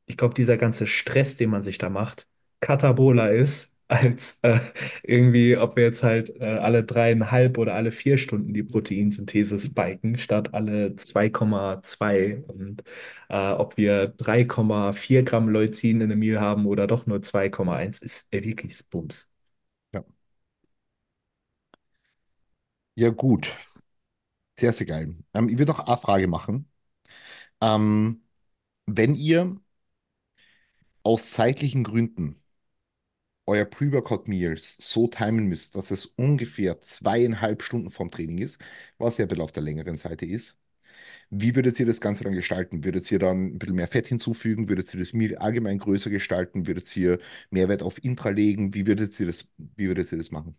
ich glaube, dieser ganze Stress, den man sich da macht, katabola ist, als äh, irgendwie, ob wir jetzt halt äh, alle dreieinhalb oder alle vier Stunden die Proteinsynthese spiken, statt alle 2,2 und äh, ob wir 3,4 Gramm Leucin in einem Meal haben oder doch nur 2,1, ist wirklich Bums. Ja, ja gut, sehr, sehr geil. Ähm, ich würde noch eine Frage machen. Ähm, wenn ihr aus zeitlichen Gründen euer Pre-Workout-Meals so timen müsst, dass es ungefähr zweieinhalb Stunden vom Training ist, was ja auf der längeren Seite ist, Wie würdet ihr das Ganze dann gestalten? Würdet ihr dann ein bisschen mehr Fett hinzufügen? Würdet ihr das Meal allgemein größer gestalten? Würdet ihr Mehrwert auf Intra legen? Wie würdet ihr das, wie würdet ihr das machen?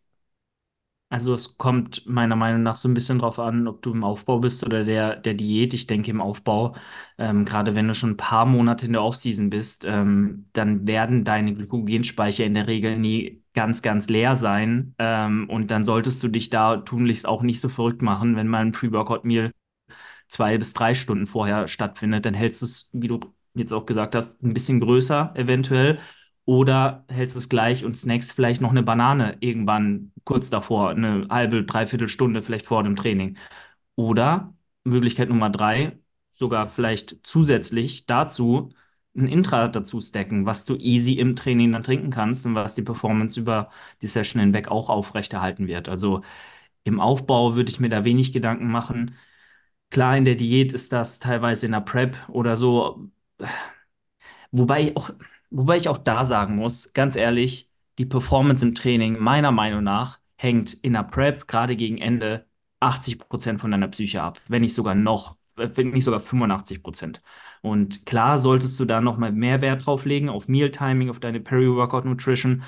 Also es kommt meiner Meinung nach so ein bisschen drauf an, ob du im Aufbau bist oder der, der Diät. Ich denke im Aufbau, ähm, gerade wenn du schon ein paar Monate in der Offseason bist, ähm, dann werden deine Glykogenspeicher in der Regel nie ganz, ganz leer sein. Ähm, und dann solltest du dich da tunlichst auch nicht so verrückt machen, wenn mal ein Pre-Workout-Meal zwei bis drei Stunden vorher stattfindet, dann hältst du es, wie du jetzt auch gesagt hast, ein bisschen größer eventuell. Oder hältst es gleich und snackst vielleicht noch eine Banane irgendwann kurz davor, eine halbe, dreiviertel Stunde vielleicht vor dem Training. Oder Möglichkeit Nummer drei, sogar vielleicht zusätzlich dazu ein Intra dazu stacken, was du easy im Training dann trinken kannst und was die Performance über die Session hinweg auch aufrechterhalten wird. Also im Aufbau würde ich mir da wenig Gedanken machen. Klar, in der Diät ist das teilweise in der Prep oder so. Wobei ich auch, wobei ich auch da sagen muss, ganz ehrlich, die Performance im Training meiner Meinung nach hängt in der Prep gerade gegen Ende 80% von deiner Psyche ab, wenn nicht sogar noch, wenn nicht sogar 85%. Und klar solltest du da nochmal mehr Wert drauf legen, auf Meal Timing, auf deine Peri-Workout Nutrition.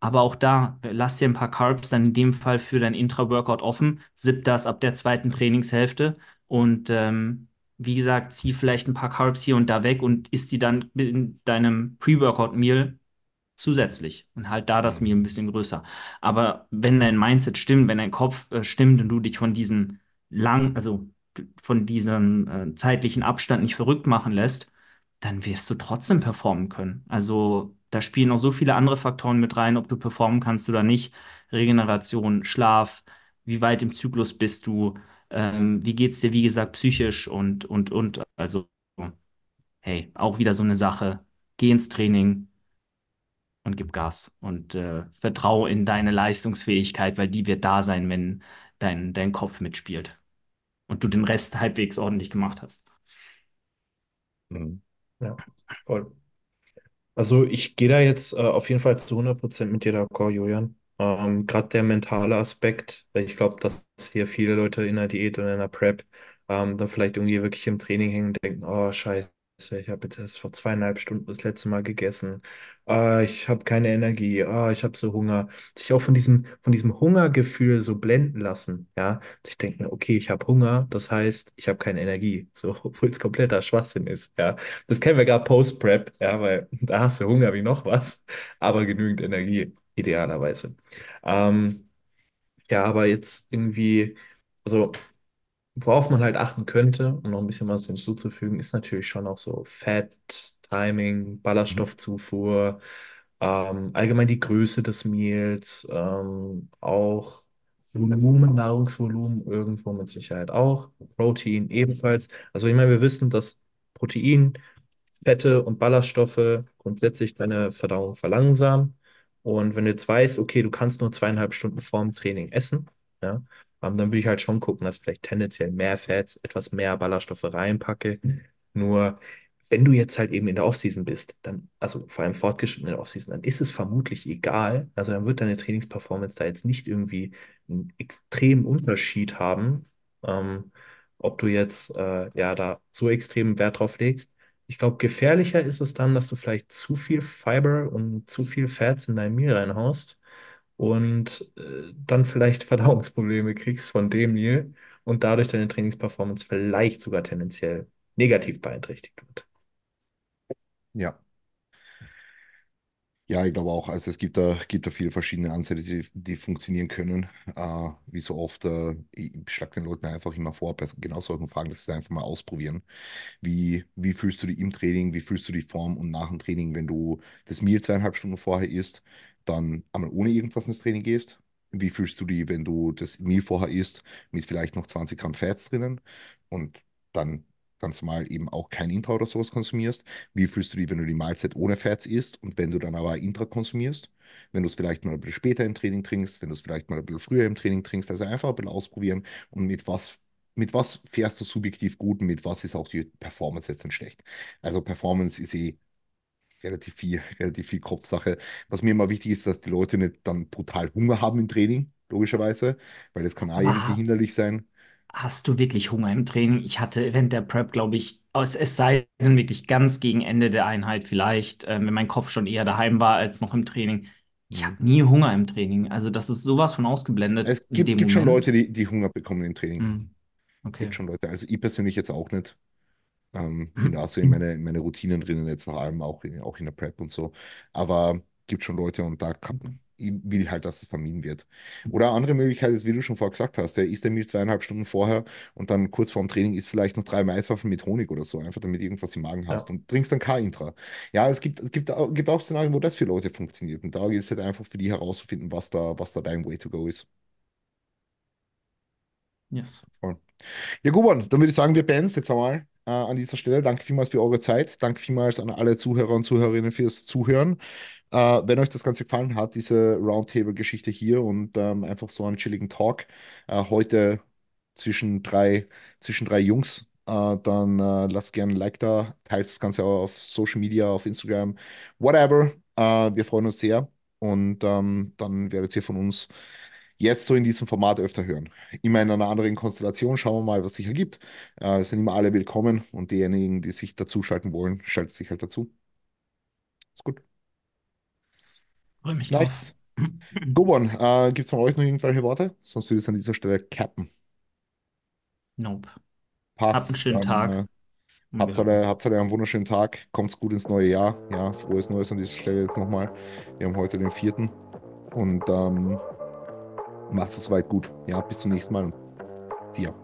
Aber auch da, lass dir ein paar Carbs dann in dem Fall für dein Intra-Workout offen, sipp das ab der zweiten Trainingshälfte und ähm, wie gesagt, zieh vielleicht ein paar Carbs hier und da weg und isst die dann in deinem Pre-Workout-Meal zusätzlich und halt da das. Meal ein bisschen größer. Aber wenn dein Mindset stimmt, wenn dein Kopf äh, stimmt und du dich von diesem lang, also von diesem äh, zeitlichen Abstand nicht verrückt machen lässt, dann wirst du trotzdem performen können. Also da spielen noch so viele andere Faktoren mit rein, ob du performen kannst oder nicht. Regeneration, Schlaf, wie weit im Zyklus bist du, ähm, wie geht's dir, wie gesagt, psychisch und, und, und. Also, hey, auch wieder so eine Sache. Geh ins Training und gib Gas und äh, vertrau in deine Leistungsfähigkeit, weil die wird da sein, wenn dein, dein Kopf mitspielt und du den Rest halbwegs ordentlich gemacht hast. Mhm. Ja, voll. Also ich gehe da jetzt äh, auf jeden Fall zu 100% mit dir d'accord, Julian. Ähm, gerade der mentale Aspekt, ich glaube, dass hier viele Leute in der Diät oder in der Prep ähm, dann vielleicht irgendwie wirklich im Training hängen und denken, oh Scheiße, ich habe jetzt erst vor zweieinhalb Stunden das letzte Mal gegessen. Ah, ich habe keine Energie. Ah, ich habe so Hunger. Sich auch von diesem, von diesem Hungergefühl so blenden lassen. Ja, ich denke mir, okay, ich habe Hunger, das heißt, ich habe keine Energie. So, obwohl es kompletter Schwachsinn ist. Ja. Das kennen wir gar Post-Prep, ja, weil da hast du Hunger wie noch was, aber genügend Energie, idealerweise. Ähm, ja, aber jetzt irgendwie, also worauf man halt achten könnte, um noch ein bisschen was hinzuzufügen, ist natürlich schon auch so Fett, Timing. Ballaststoffzufuhr, ähm, allgemein die Größe des Meals, ähm, auch Volumen, Nahrungsvolumen irgendwo mit Sicherheit auch, Protein ebenfalls. Also ich meine, wir wissen, dass Protein Fette und Ballaststoffe grundsätzlich deine Verdauung verlangsamen. Und wenn du jetzt weißt, okay, du kannst nur zweieinhalb Stunden vorm Training essen, ja, ähm, dann würde ich halt schon gucken, dass ich vielleicht tendenziell mehr Fett, etwas mehr Ballaststoffe reinpacke. Nur wenn du jetzt halt eben in der Offseason bist, dann, also vor allem fortgeschritten in der Offseason, dann ist es vermutlich egal. Also dann wird deine Trainingsperformance da jetzt nicht irgendwie einen extremen Unterschied haben, ähm, ob du jetzt äh, ja da so extremen Wert drauf legst. Ich glaube, gefährlicher ist es dann, dass du vielleicht zu viel Fiber und zu viel Fats in dein Meal reinhaust und äh, dann vielleicht Verdauungsprobleme kriegst von dem Meal und dadurch deine Trainingsperformance vielleicht sogar tendenziell negativ beeinträchtigt wird. Ja. Ja, ich glaube auch. Also es gibt da, gibt da viele verschiedene Ansätze, die, die funktionieren können. Äh, wie so oft, äh, ich schlage den Leuten einfach immer vor, bei genau solchen Fragen, dass sie einfach mal ausprobieren. Wie, wie fühlst du dich im Training, wie fühlst du dich vorm und nach dem Training, wenn du das Meal zweieinhalb Stunden vorher isst, dann einmal ohne irgendwas ins Training gehst? Wie fühlst du dich, wenn du das Meal vorher isst, mit vielleicht noch 20 Gramm Fats drinnen und dann ganz normal eben auch kein Intra oder sowas konsumierst? Wie fühlst du dich, wenn du die Mahlzeit ohne Fats isst und wenn du dann aber Intra konsumierst? Wenn du es vielleicht mal ein bisschen später im Training trinkst, wenn du es vielleicht mal ein bisschen früher im Training trinkst, also einfach ein bisschen ausprobieren und mit was mit was fährst du subjektiv gut und mit was ist auch die Performance jetzt dann schlecht? Also Performance ist eh relativ viel, relativ viel Kopfsache. Was mir immer wichtig ist, dass die Leute nicht dann brutal Hunger haben im Training, logischerweise, weil das kann auch irgendwie Ah, hinderlich sein. Hast du wirklich Hunger im Training? Ich hatte während der Prep, glaube ich, es, es sei denn wirklich ganz gegen Ende der Einheit vielleicht, äh, wenn mein Kopf schon eher daheim war als noch im Training. Ich Mhm. habe nie Hunger im Training. Also das ist sowas von ausgeblendet Es gibt, gibt schon Leute, die, die Hunger bekommen im Training. Gibt okay. schon Leute. Also ich persönlich jetzt auch nicht. Ähm, bin da so in meine, in meine Routinen drinnen, jetzt vor allem auch in, auch in der Prep und so. Aber gibt schon Leute und da kann, ich will halt, dass es vermieden wird. Oder eine andere Möglichkeit ist, wie du schon vorher gesagt hast, der isst der Meal zweieinhalb Stunden vorher und dann kurz vorm Training isst vielleicht noch drei Maiswaffeln mit Honig oder so, einfach damit irgendwas im Magen hast Ja, und trinkst dann K-Intra. Ja, es gibt, es gibt, auch- gibt auch Szenarien, wo das für Leute funktioniert. Und da gilt es halt einfach für die herauszufinden, was da, was da dein Way to go ist. Yes. Voll. Ja, Guban, dann würde ich sagen, wir beenden es jetzt einmal äh, an dieser Stelle. Danke vielmals für eure Zeit. Danke vielmals an alle Zuhörer und Zuhörerinnen fürs Zuhören. Äh, wenn euch das Ganze gefallen hat, diese Roundtable-Geschichte hier und ähm, einfach so einen chilligen Talk äh, heute zwischen drei, zwischen drei Jungs, äh, dann äh, lasst gerne ein Like da, teilt das Ganze auch auf Social Media, auf Instagram, whatever. Äh, wir freuen uns sehr und ähm, dann werdet ihr von uns jetzt so in diesem Format öfter hören. Immer in einer anderen Konstellation, schauen wir mal, was sich ergibt. Äh, es sind immer alle willkommen und diejenigen, die sich dazuschalten wollen, schalten sich halt dazu. Ist gut. Freue mich nice. Gobon, äh, gibt es von euch noch irgendwelche Worte? Sonst würde ich es an dieser Stelle cappen. Nope. Habt einen Passt. schönen Tag äh, habt alle, habt alle einen wunderschönen Tag. Kommt's gut ins neue Jahr. Ja, frohes Neues an dieser Stelle jetzt nochmal. Wir haben heute den vierten und ähm, macht es soweit gut. Ja, bis zum nächsten Mal see ya.